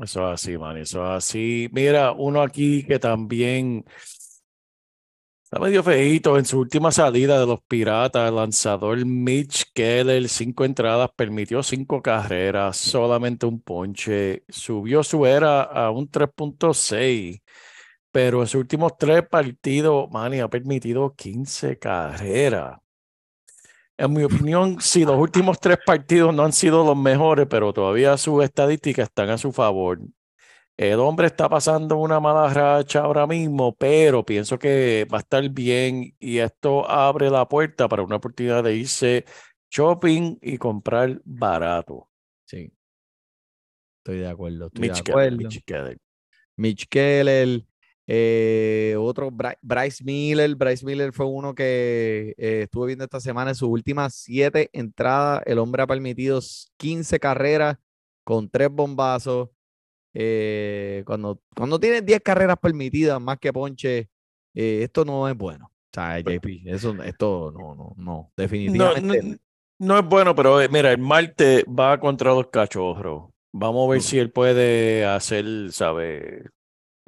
Eso es así, man. Eso es así. Mira, uno aquí que también está medio feíto en su última salida de los Piratas, el lanzador Mitch Keller, cinco entradas, permitió cinco carreras, solamente un ponche, subió su era a un 3.6, pero en sus últimos tres partidos, man, ha permitido 15 carreras. En mi opinión, sí, los últimos tres partidos no han sido los mejores, pero todavía sus estadísticas están a su favor. El hombre está pasando una mala racha ahora mismo, pero pienso que va a estar bien y esto abre la puerta para una oportunidad de irse shopping y comprar barato. Sí. Estoy de acuerdo. Estoy Mitch de Keller, acuerdo. Mitch Keller. Mitch Keller, eh, otro Bry- Bryce Miller. Bryce Miller fue uno que eh, estuve viendo esta semana en sus últimas siete entradas. El hombre ha permitido s- 15 carreras con tres bombazos. Eh, cuando, cuando tienes 10 carreras permitidas más que ponche, eh, esto no es bueno. O sea, JP, eso, esto no, no, no, definitivamente. no, no es bueno, pero eh, mira, el martes va contra los cachorros. Vamos a ver si él puede hacer, ¿sabe?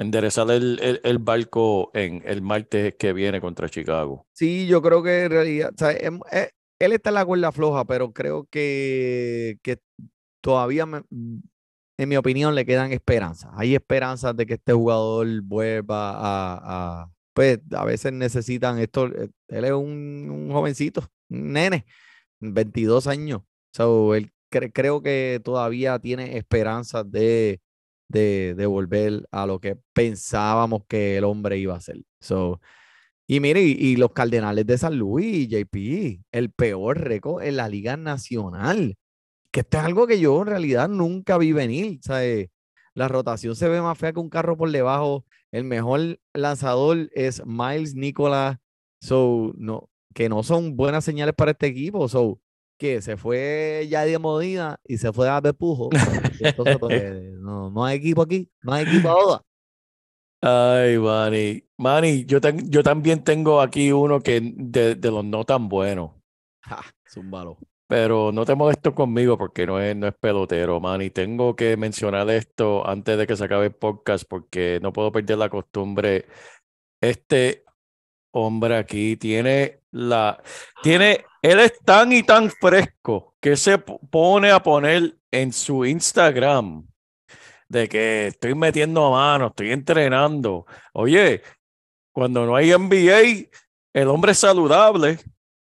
Enderezar el, el, el barco en el martes que viene contra Chicago. Sí, yo creo que en realidad, o sea, em- eh, él está en la cuerda floja, pero creo que, que todavía, en mi opinión, le quedan esperanzas. Hay esperanzas de que este jugador vuelva a, a- pues a veces necesitan esto. eh, Él es un, un jovencito, un nene, 22 años. So, él cre- creo que todavía tiene esperanzas de, de, de volver a lo que pensábamos que el hombre iba a ser. So, y mire, y, los Cardenales de San Luis, JP, el peor récord en la Liga Nacional. Que esto es algo que yo en realidad nunca vi venir. ¿sabes? La rotación se ve más fea que un carro por debajo. El mejor lanzador es Miles Nicolas. So, no, que no son buenas señales para este equipo. So, que se fue ya de Modina y se fue a Bepujo. Entonces, pues, no, no hay equipo aquí, no hay equipo ahora. Ay, Manny. Manny, yo, yo también tengo aquí uno que de, de los no tan buenos. Ja, zúmbalo. Pero no te molestes conmigo porque no es, no es pelotero, Manny. Tengo que mencionar esto antes de que se acabe el podcast porque no puedo perder la costumbre. Este hombre aquí tiene la, tiene, él es tan y tan fresco que se pone a poner en su Instagram de que estoy metiendo mano, estoy entrenando. Oye, cuando no hay NBA, el hombre es saludable.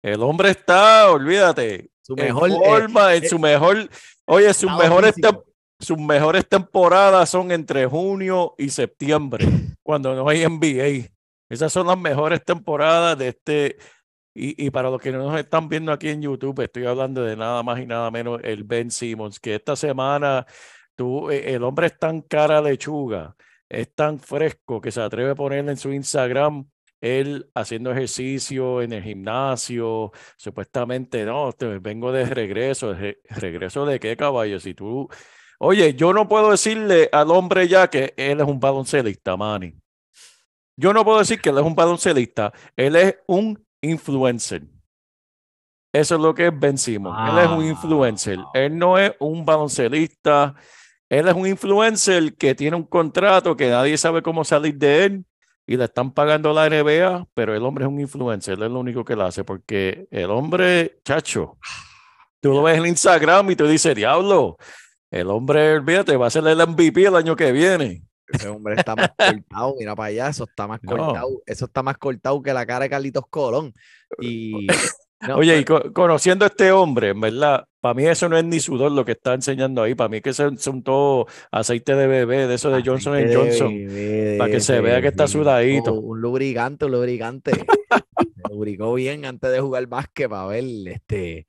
El hombre está, olvídate, Su en mejor, eh, forma, en eh, su mejor, oye, sus mejores, tem- sus mejores temporadas son entre junio y septiembre, cuando no hay NBA. Esas son las mejores temporadas de este. Y, y para los que no nos están viendo aquí en YouTube, estoy hablando de nada más y nada menos el Ben Simmons, que esta semana tú, eh, el hombre es tan cara lechuga, es tan fresco que se atreve a ponerle en su Instagram él haciendo ejercicio en el gimnasio, supuestamente, no, te- vengo de regreso, ¿de regreso de qué caballo? Si tú, oye, yo no puedo decirle al hombre ya que él es un baloncelista, Manny. Yo no puedo decir que él es un baloncelista, él es un influencer. Eso es lo que es Ben. Él es un influencer. Él no es un baloncelista. Él es un influencer que tiene un contrato que nadie sabe cómo salir de él y le están pagando la NBA, pero el hombre es un influencer. Él es lo único que lo hace porque el hombre, chacho, Tú lo ves en Instagram y tú dices, diablo, el hombre, olvídate, va a ser el MVP el año que viene. Ese hombre está más cortado, mira para allá, eso está más No. cortado, eso está más cortado que la cara de Carlitos Colón. Y no, Oye, y pero- co- conociendo a este hombre, en verdad, para mí eso no es ni sudor lo que está enseñando ahí, para mí que son, son todo aceite de bebé, de eso de Johnson Johnson. bebé, para que se vea que está sudadito. o Un lubricante, un lubricante. Se lubricó bien antes de jugar básquet para ver, este,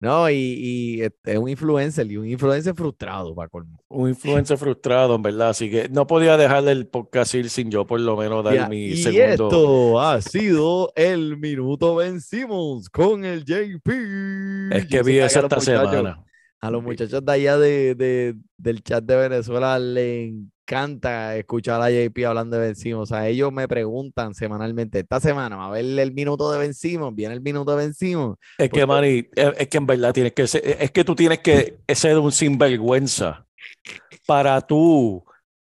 no, y, y es un influencer, y un influencer frustrado, para colmo. Un influencer frustrado, en verdad, así que no podía dejarle el podcast ir sin yo por lo menos dar mi y segundo. esto ha sido el minuto vencimos con el JP. Es que vi eso esta semana. A los muchachos de allá de, de- del chat de Venezuela les encanta escuchar a JP hablando de Vencimos. O sea, ellos me preguntan semanalmente, esta semana va a ver el minuto de Vencimos, viene el minuto de Vencimos. Es que, Porque- Manny, es, que en verdad tienes que ser, es que tú tienes que ser un sinvergüenza para tú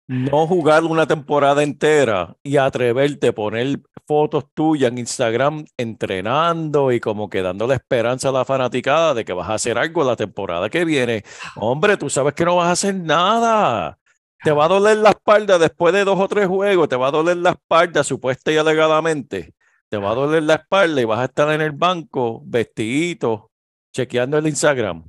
no jugar una temporada entera y atreverte a poner fotos tuyas en Instagram entrenando y como que dándole esperanza a la fanaticada de que vas a hacer algo la temporada que viene. Hombre, tú sabes que no vas a hacer nada. Te va a doler la espalda después de dos o tres juegos, te va a doler la espalda supuesta y alegadamente. Te va a doler la espalda y vas a estar en el banco vestidito, chequeando el Instagram.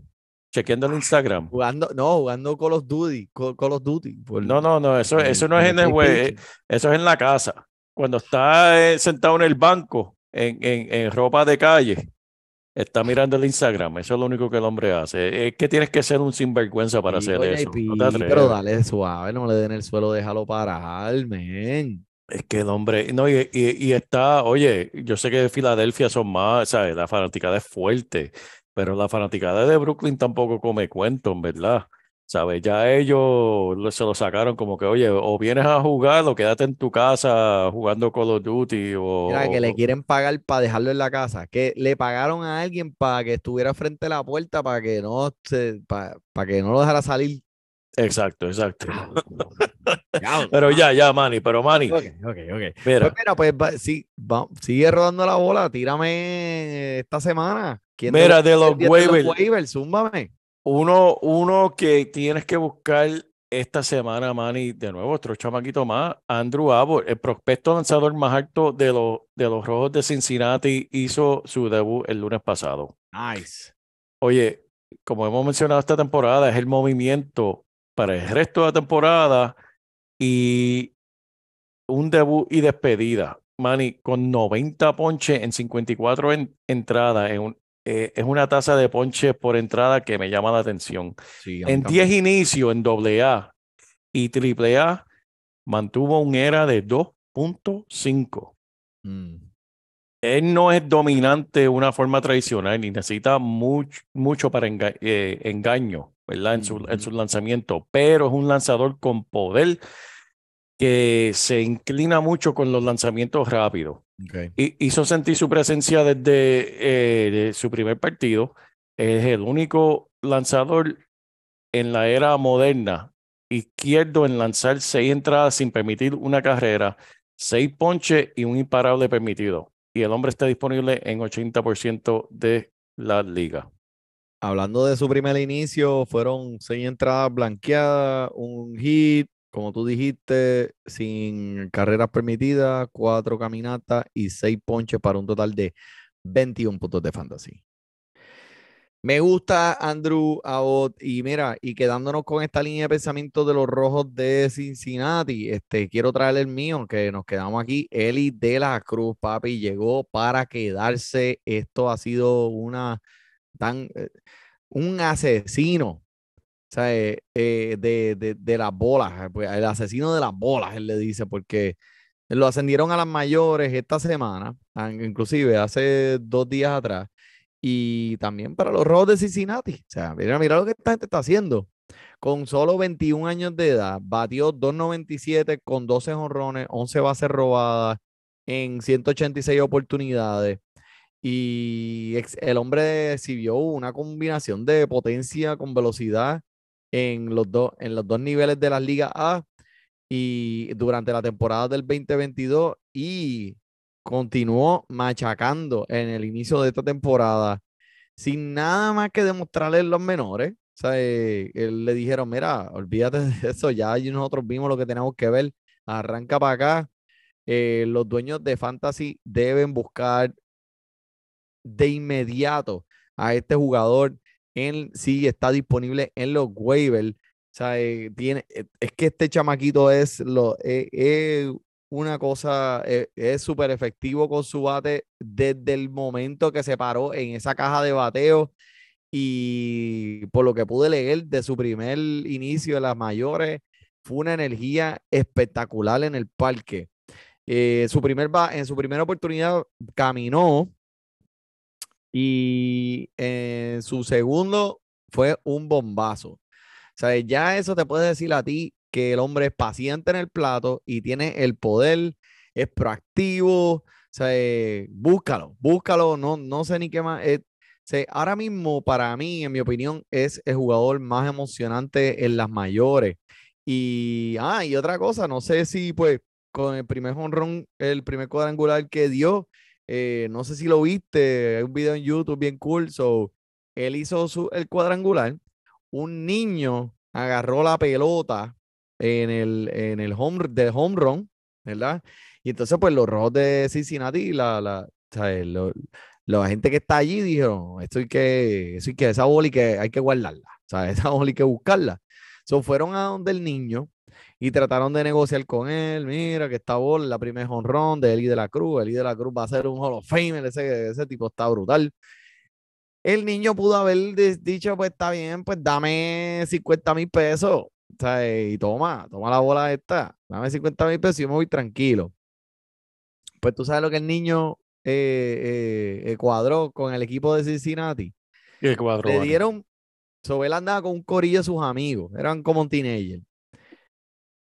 Chequeando el Instagram. Jugando, no, jugando Call of Duty, Call, Call of Duty. por- No, no, no, eso, en eso no es en el juego, PlayStation. eso es en la casa. Cuando está eh, sentado en el banco, en, en, en ropa de calle, está mirando el Instagram. Eso es lo único que el hombre hace. Es que tienes que ser un sinvergüenza para Sí, hacer oye, eso. No pero dale suave, no le den el suelo, déjalo parar, men. Es que el hombre, no, y, y, y está, oye, yo sé que de Filadelfia son más, ¿sabes? La fanaticada es fuerte, pero la fanaticada de Brooklyn tampoco come cuento, en verdad. ¿Sabes? Ya ellos lo- se lo sacaron como que, oye, o vienes a jugar o quédate en tu casa jugando Call of Duty o... Mira, que le quieren pagar para dejarlo en la casa. Que le pagaron a alguien para que estuviera frente a la puerta para que no se, para, que no lo dejara salir. Exacto, exacto. Pero ya, ya, Manny, pero Manny, ok, ok, ok. mira, Pues mira, pues sí, va- sigue rodando la bola, tírame esta semana. ¿Quién mira, de los de waivers, waivers? Zúmbame. Uno, uno que tienes que buscar esta semana, Manny, de nuevo, otro chamaquito más, Andrew Abbott, el prospecto lanzador más alto de los, de los Rojos de Cincinnati, hizo su debut el lunes pasado. Nice. Oye, como hemos mencionado esta temporada, es el movimiento para el resto de la temporada y un debut y despedida. Manny, con 90 ponches en 54 en- entradas, en un- eh, es una tasa de ponches por entrada que me llama la atención. Sí, En también. 10 inicios en AA y AAA mantuvo un ERA de 2.5. Mm. Él no es dominante de una forma tradicional ni necesita mucho, mucho para enga- eh, engaño, ¿verdad? En su, en su lanzamiento, pero es un lanzador con poder que se inclina mucho con los lanzamientos rápidos. Y hizo sentir su presencia desde eh, de su primer partido. Es el único lanzador en la era moderna izquierdo en lanzar seis entradas sin permitir una carrera, seis ponches y un imparable permitido. Y el hombre está disponible en 80% de la liga. Hablando de su primer inicio, fueron seis entradas blanqueadas, un hit, como tú dijiste, sin carreras permitidas, cuatro caminatas y seis ponches para un total de 21 puntos de fantasy. Me gusta Andrew Abbott y mira, y quedándonos con esta línea de pensamiento de los rojos de Cincinnati, este, quiero traer el mío, que nos quedamos aquí. Eli de la Cruz, papi, llegó para quedarse. Esto ha sido una tan, eh, un asesino, sea, eh, de, de, de las bolas, eh, pues, el asesino de las bolas, él le dice, porque lo ascendieron a las mayores esta semana, ah, inclusive hace dos días atrás, y también para los Rojos de Cincinnati. O sea, mira, mira lo que esta gente está haciendo. Con solo 21 años de edad, batió 2.97 con 12 jonrones, 11 bases robadas en 186 oportunidades. Y el hombre exhibió una combinación de potencia con velocidad en los, dos en los dos niveles de las ligas A y durante la temporada del 2022 y continuó machacando en el inicio de esta temporada. sin nada más que demostrarle los menores. O sea, eh, él le dijeron, mira, olvídate de eso, ya nosotros vimos lo que tenemos que ver, arranca para acá. Eh, los dueños de Fantasy deben buscar de inmediato a este jugador. En, sí, está disponible en los waivers. O sea, tiene, eh, es que este chamaquito es, lo, eh, una cosa, eh, es súper efectivo con su bate desde el momento que se paró en esa caja de bateo y por lo que pude leer de su primer inicio de las mayores, fue una energía espectacular en el parque. Eh, su primer en su primera oportunidad caminó y en su segundo fue un bombazo. O ya eso te puede decir a ti que el hombre es paciente en el plato y tiene el poder, es proactivo. O sea, eh, búscalo, búscalo, no, no sé ni qué más. eh, ahora mismo, para mí, en mi opinión, es el jugador más emocionante en las mayores. Y, ah, y otra cosa, no sé si pues con el primer honrón, el primer cuadrangular que dio, eh, no sé si lo viste, hay un video en YouTube bien cool, so, él hizo su, el cuadrangular, un niño agarró la pelota en el, en el home, de home run, ¿verdad? Y entonces pues los rojos de Cincinnati, la, la, ¿sabes? Lo- la gente que está allí dijeron, esto hay que, eso hay que, esa bola hay que, hay que guardarla, ¿sabes? Esa bola hay que buscarla. So, fueron a donde el niño y trataron de negociar con él. Mira, que esta bola la primera honrón de Eli de la Cruz. Eli de la Cruz va a ser un Hall of Famer. Ese, ese tipo está brutal. El niño pudo haber di- dicho, pues está bien, pues dame 50 mil pesos. O sea, y toma, toma la bola esta. Dame 50 mil pesos y yo me voy tranquilo. Pues tú sabes lo que el niño eh, eh, eh, cuadró con el equipo de Cincinnati. Y cuadro, Le dieron, sobre él andaba con un corillo de sus amigos, eran como un teenager.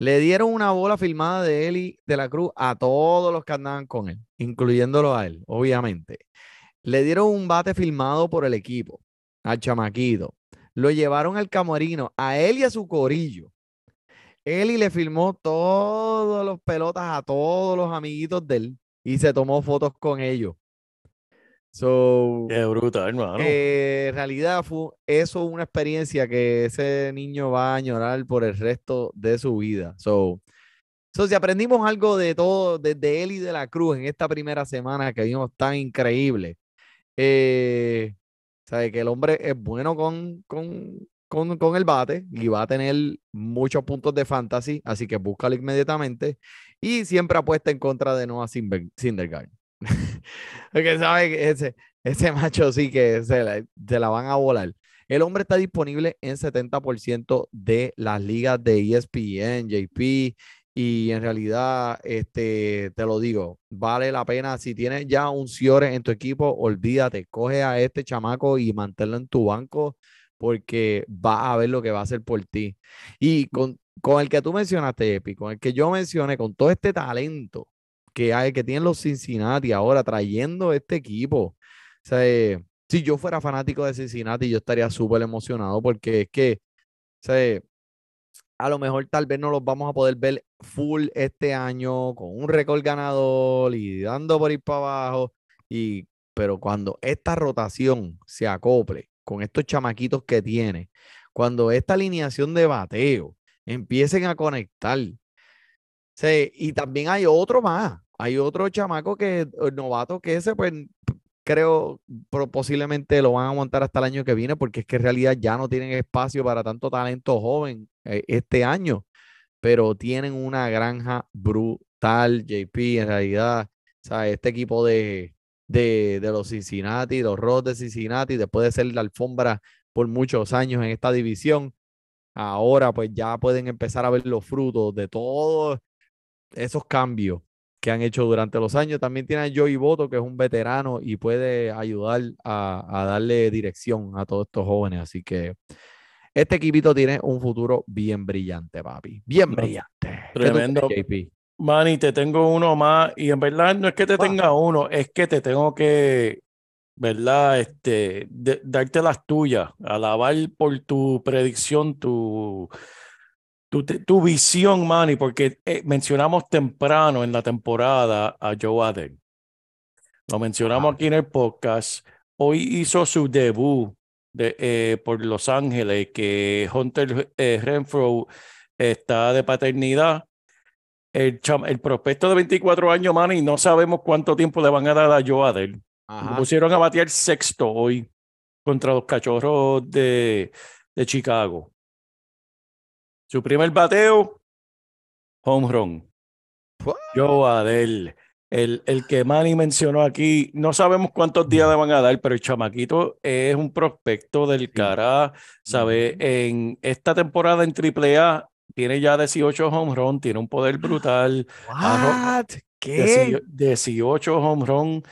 Le dieron una bola firmada de Eli de la Cruz a todos los que andaban con él, incluyéndolo a él, obviamente. Le dieron un bate firmado por el equipo, al chamaquito. Lo llevaron al camarino, a él y a su corillo. Eli le firmó todos los pelotas a todos los amiguitos de él y se tomó fotos con ellos. So, Qué brutal, hermano. eh, en realidad fue eso una experiencia que ese niño va a añorar por el resto de su vida. So, so, si aprendimos algo de todo, desde él y de la Cruz en esta primera semana que vimos tan increíble, eh, sabe que el hombre es bueno con, con, con, con el bate y va a tener muchos puntos de fantasy, así que búscalo inmediatamente y siempre apuesta en contra de Noah Syndergaard. Porque sabe que ese, ese macho sí que se la, se la van a volar. El hombre está disponible en 70% de las ligas de ESPN, JP, y en realidad, este, te lo digo, vale la pena. Si tienes ya un Ciore en tu equipo, olvídate, coge a este chamaco y manténlo en tu banco porque va a ver lo que va a hacer por ti. Y con, con el que tú mencionaste, Epi, con el que yo mencioné, con todo este talento que hay, que tienen los Cincinnati ahora trayendo este equipo. Eh, si yo fuera fanático de Cincinnati, yo estaría súper emocionado porque es que, sea, a lo mejor tal vez no los vamos a poder ver full este año con un récord ganador y dando por ir para abajo. Y, pero cuando esta rotación se acople con estos chamaquitos que tiene, cuando esta alineación de bateo empiecen a conectar, Sí, y también hay otro más. Hay otro chamaco que, novato, que ese, pues, creo, posiblemente lo van a aguantar hasta el año que viene, porque es que en realidad ya no tienen espacio para tanto talento joven eh, este año, pero tienen una granja brutal, JP, en realidad. O sea, este equipo de, de, de los Cincinnati, los Rojos de Cincinnati, después de ser la alfombra por muchos años en esta división, ahora pues ya pueden empezar a ver los frutos de todos esos cambios que han hecho durante los años. También tiene a Joey Boto, que es un veterano y puede ayudar a, a darle dirección a todos estos jóvenes. Así que este equipito tiene un futuro bien brillante, papi. Bien brillante. ¿Qué tú crees, tremendo. JP? Manny, te tengo uno más y en verdad no es que te Va. tenga uno, es que te tengo que, ¿verdad? Este, de- darte las tuyas, alabar por tu predicción, tu, tu, tu visión, Manny, porque eh, mencionamos temprano en la temporada a Joe Adden. Lo mencionamos aquí en el podcast. hoy hizo su debut de, eh, por Los Ángeles, que Hunter eh, Renfro está de paternidad. El, el prospecto de 24 años, Manny, no sabemos cuánto tiempo le van a dar a Joe Adell. Lo pusieron a batear sexto hoy contra los cachorros de, de Chicago. Su primer bateo, home run. Joe Adell, el, el que Manny mencionó aquí, no sabemos cuántos días le van a dar, pero el chamaquito es un prospecto del cara, ¿sabe? En esta temporada en AAA tiene ya 18 home run, tiene un poder brutal. What? ¿Qué? 18 18 home run.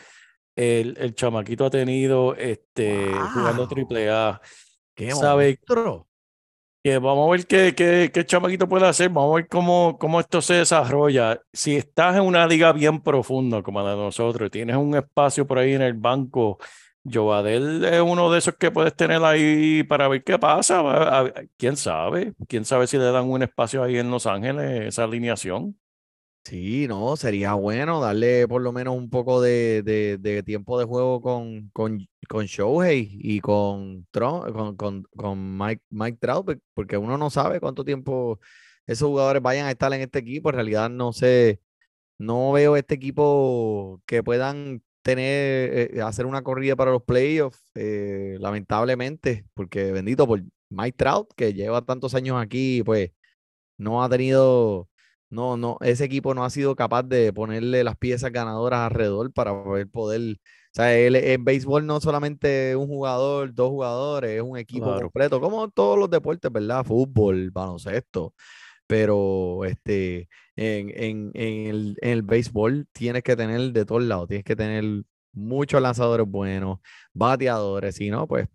El, el chamaquito ha tenido este, jugando Wow. triple A. ¿Qué sabe- monstruo? Que vamos a ver qué, qué, qué chamaquito puede hacer. Vamos a ver cómo, cómo esto se desarrolla. Si estás en una liga bien profunda como la de nosotros, tienes un espacio por ahí en el banco, Joadel es uno de esos que puedes tener ahí para ver qué pasa. ¿Quién sabe? ¿Quién sabe si le dan un espacio ahí en Los Ángeles, esa alineación? Sí, no, sería bueno darle por lo menos un poco de, de- tiempo de juego con, con, con y con, Tron- con, con, con Mike, Mike Trout, porque uno no sabe cuánto tiempo esos jugadores vayan a estar en este equipo. En realidad no sé, no veo este equipo que puedan tener, eh, hacer una corrida para los playoffs, eh, lamentablemente, porque bendito por Mike Trout, que lleva tantos años aquí, pues no ha tenido, no, no, ese equipo no ha sido capaz de ponerle las piezas ganadoras alrededor para poder poder, o sea, él en béisbol no solamente un jugador, dos jugadores, es un equipo Claro. completo, como todos los deportes, ¿verdad? Fútbol, baloncesto, pero este, en, en, en el, en el béisbol tienes que tener de todos lados, tienes que tener muchos lanzadores buenos, bateadores, si no, pues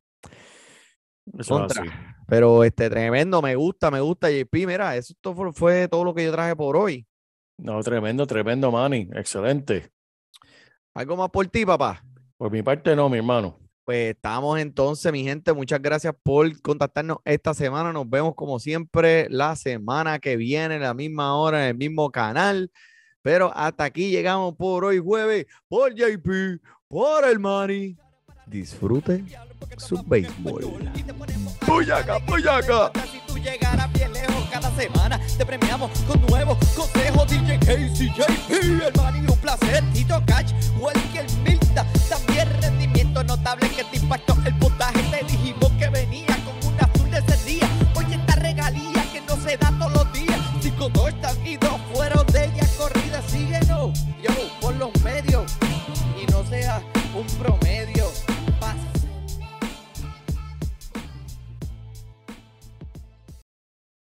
Eso es Contra. Pero este tremendo, me gusta, me gusta, JP. Mira, eso fue, todo lo que yo traje por hoy. No, tremendo, tremendo, Manny. Excelente. ¿Algo más por ti, papá? Por mi parte, no, mi hermano. Pues estamos entonces, mi gente. Muchas gracias por contactarnos esta semana. Nos vemos como siempre la semana que viene, a la misma hora, en el mismo canal. Pero hasta aquí llegamos por hoy jueves, por JP, por el Mani. Disfrute su béisbol. Puyaca, puyaca. Si tú llegaras bien lejos cada semana, te premiamos con nuevos consejos. DJ Casey, JP, el man un placer. Tito Cash, Welker Milta, también rendimiento notable que te impactó el puntaje. Te dijimos que venía con una azul de ese día. Oye, esta regalía que no se da todos los días. Cinco no están y dos fueron de ella corrida. Síguenos, yo, por los medios. Y no seas un pro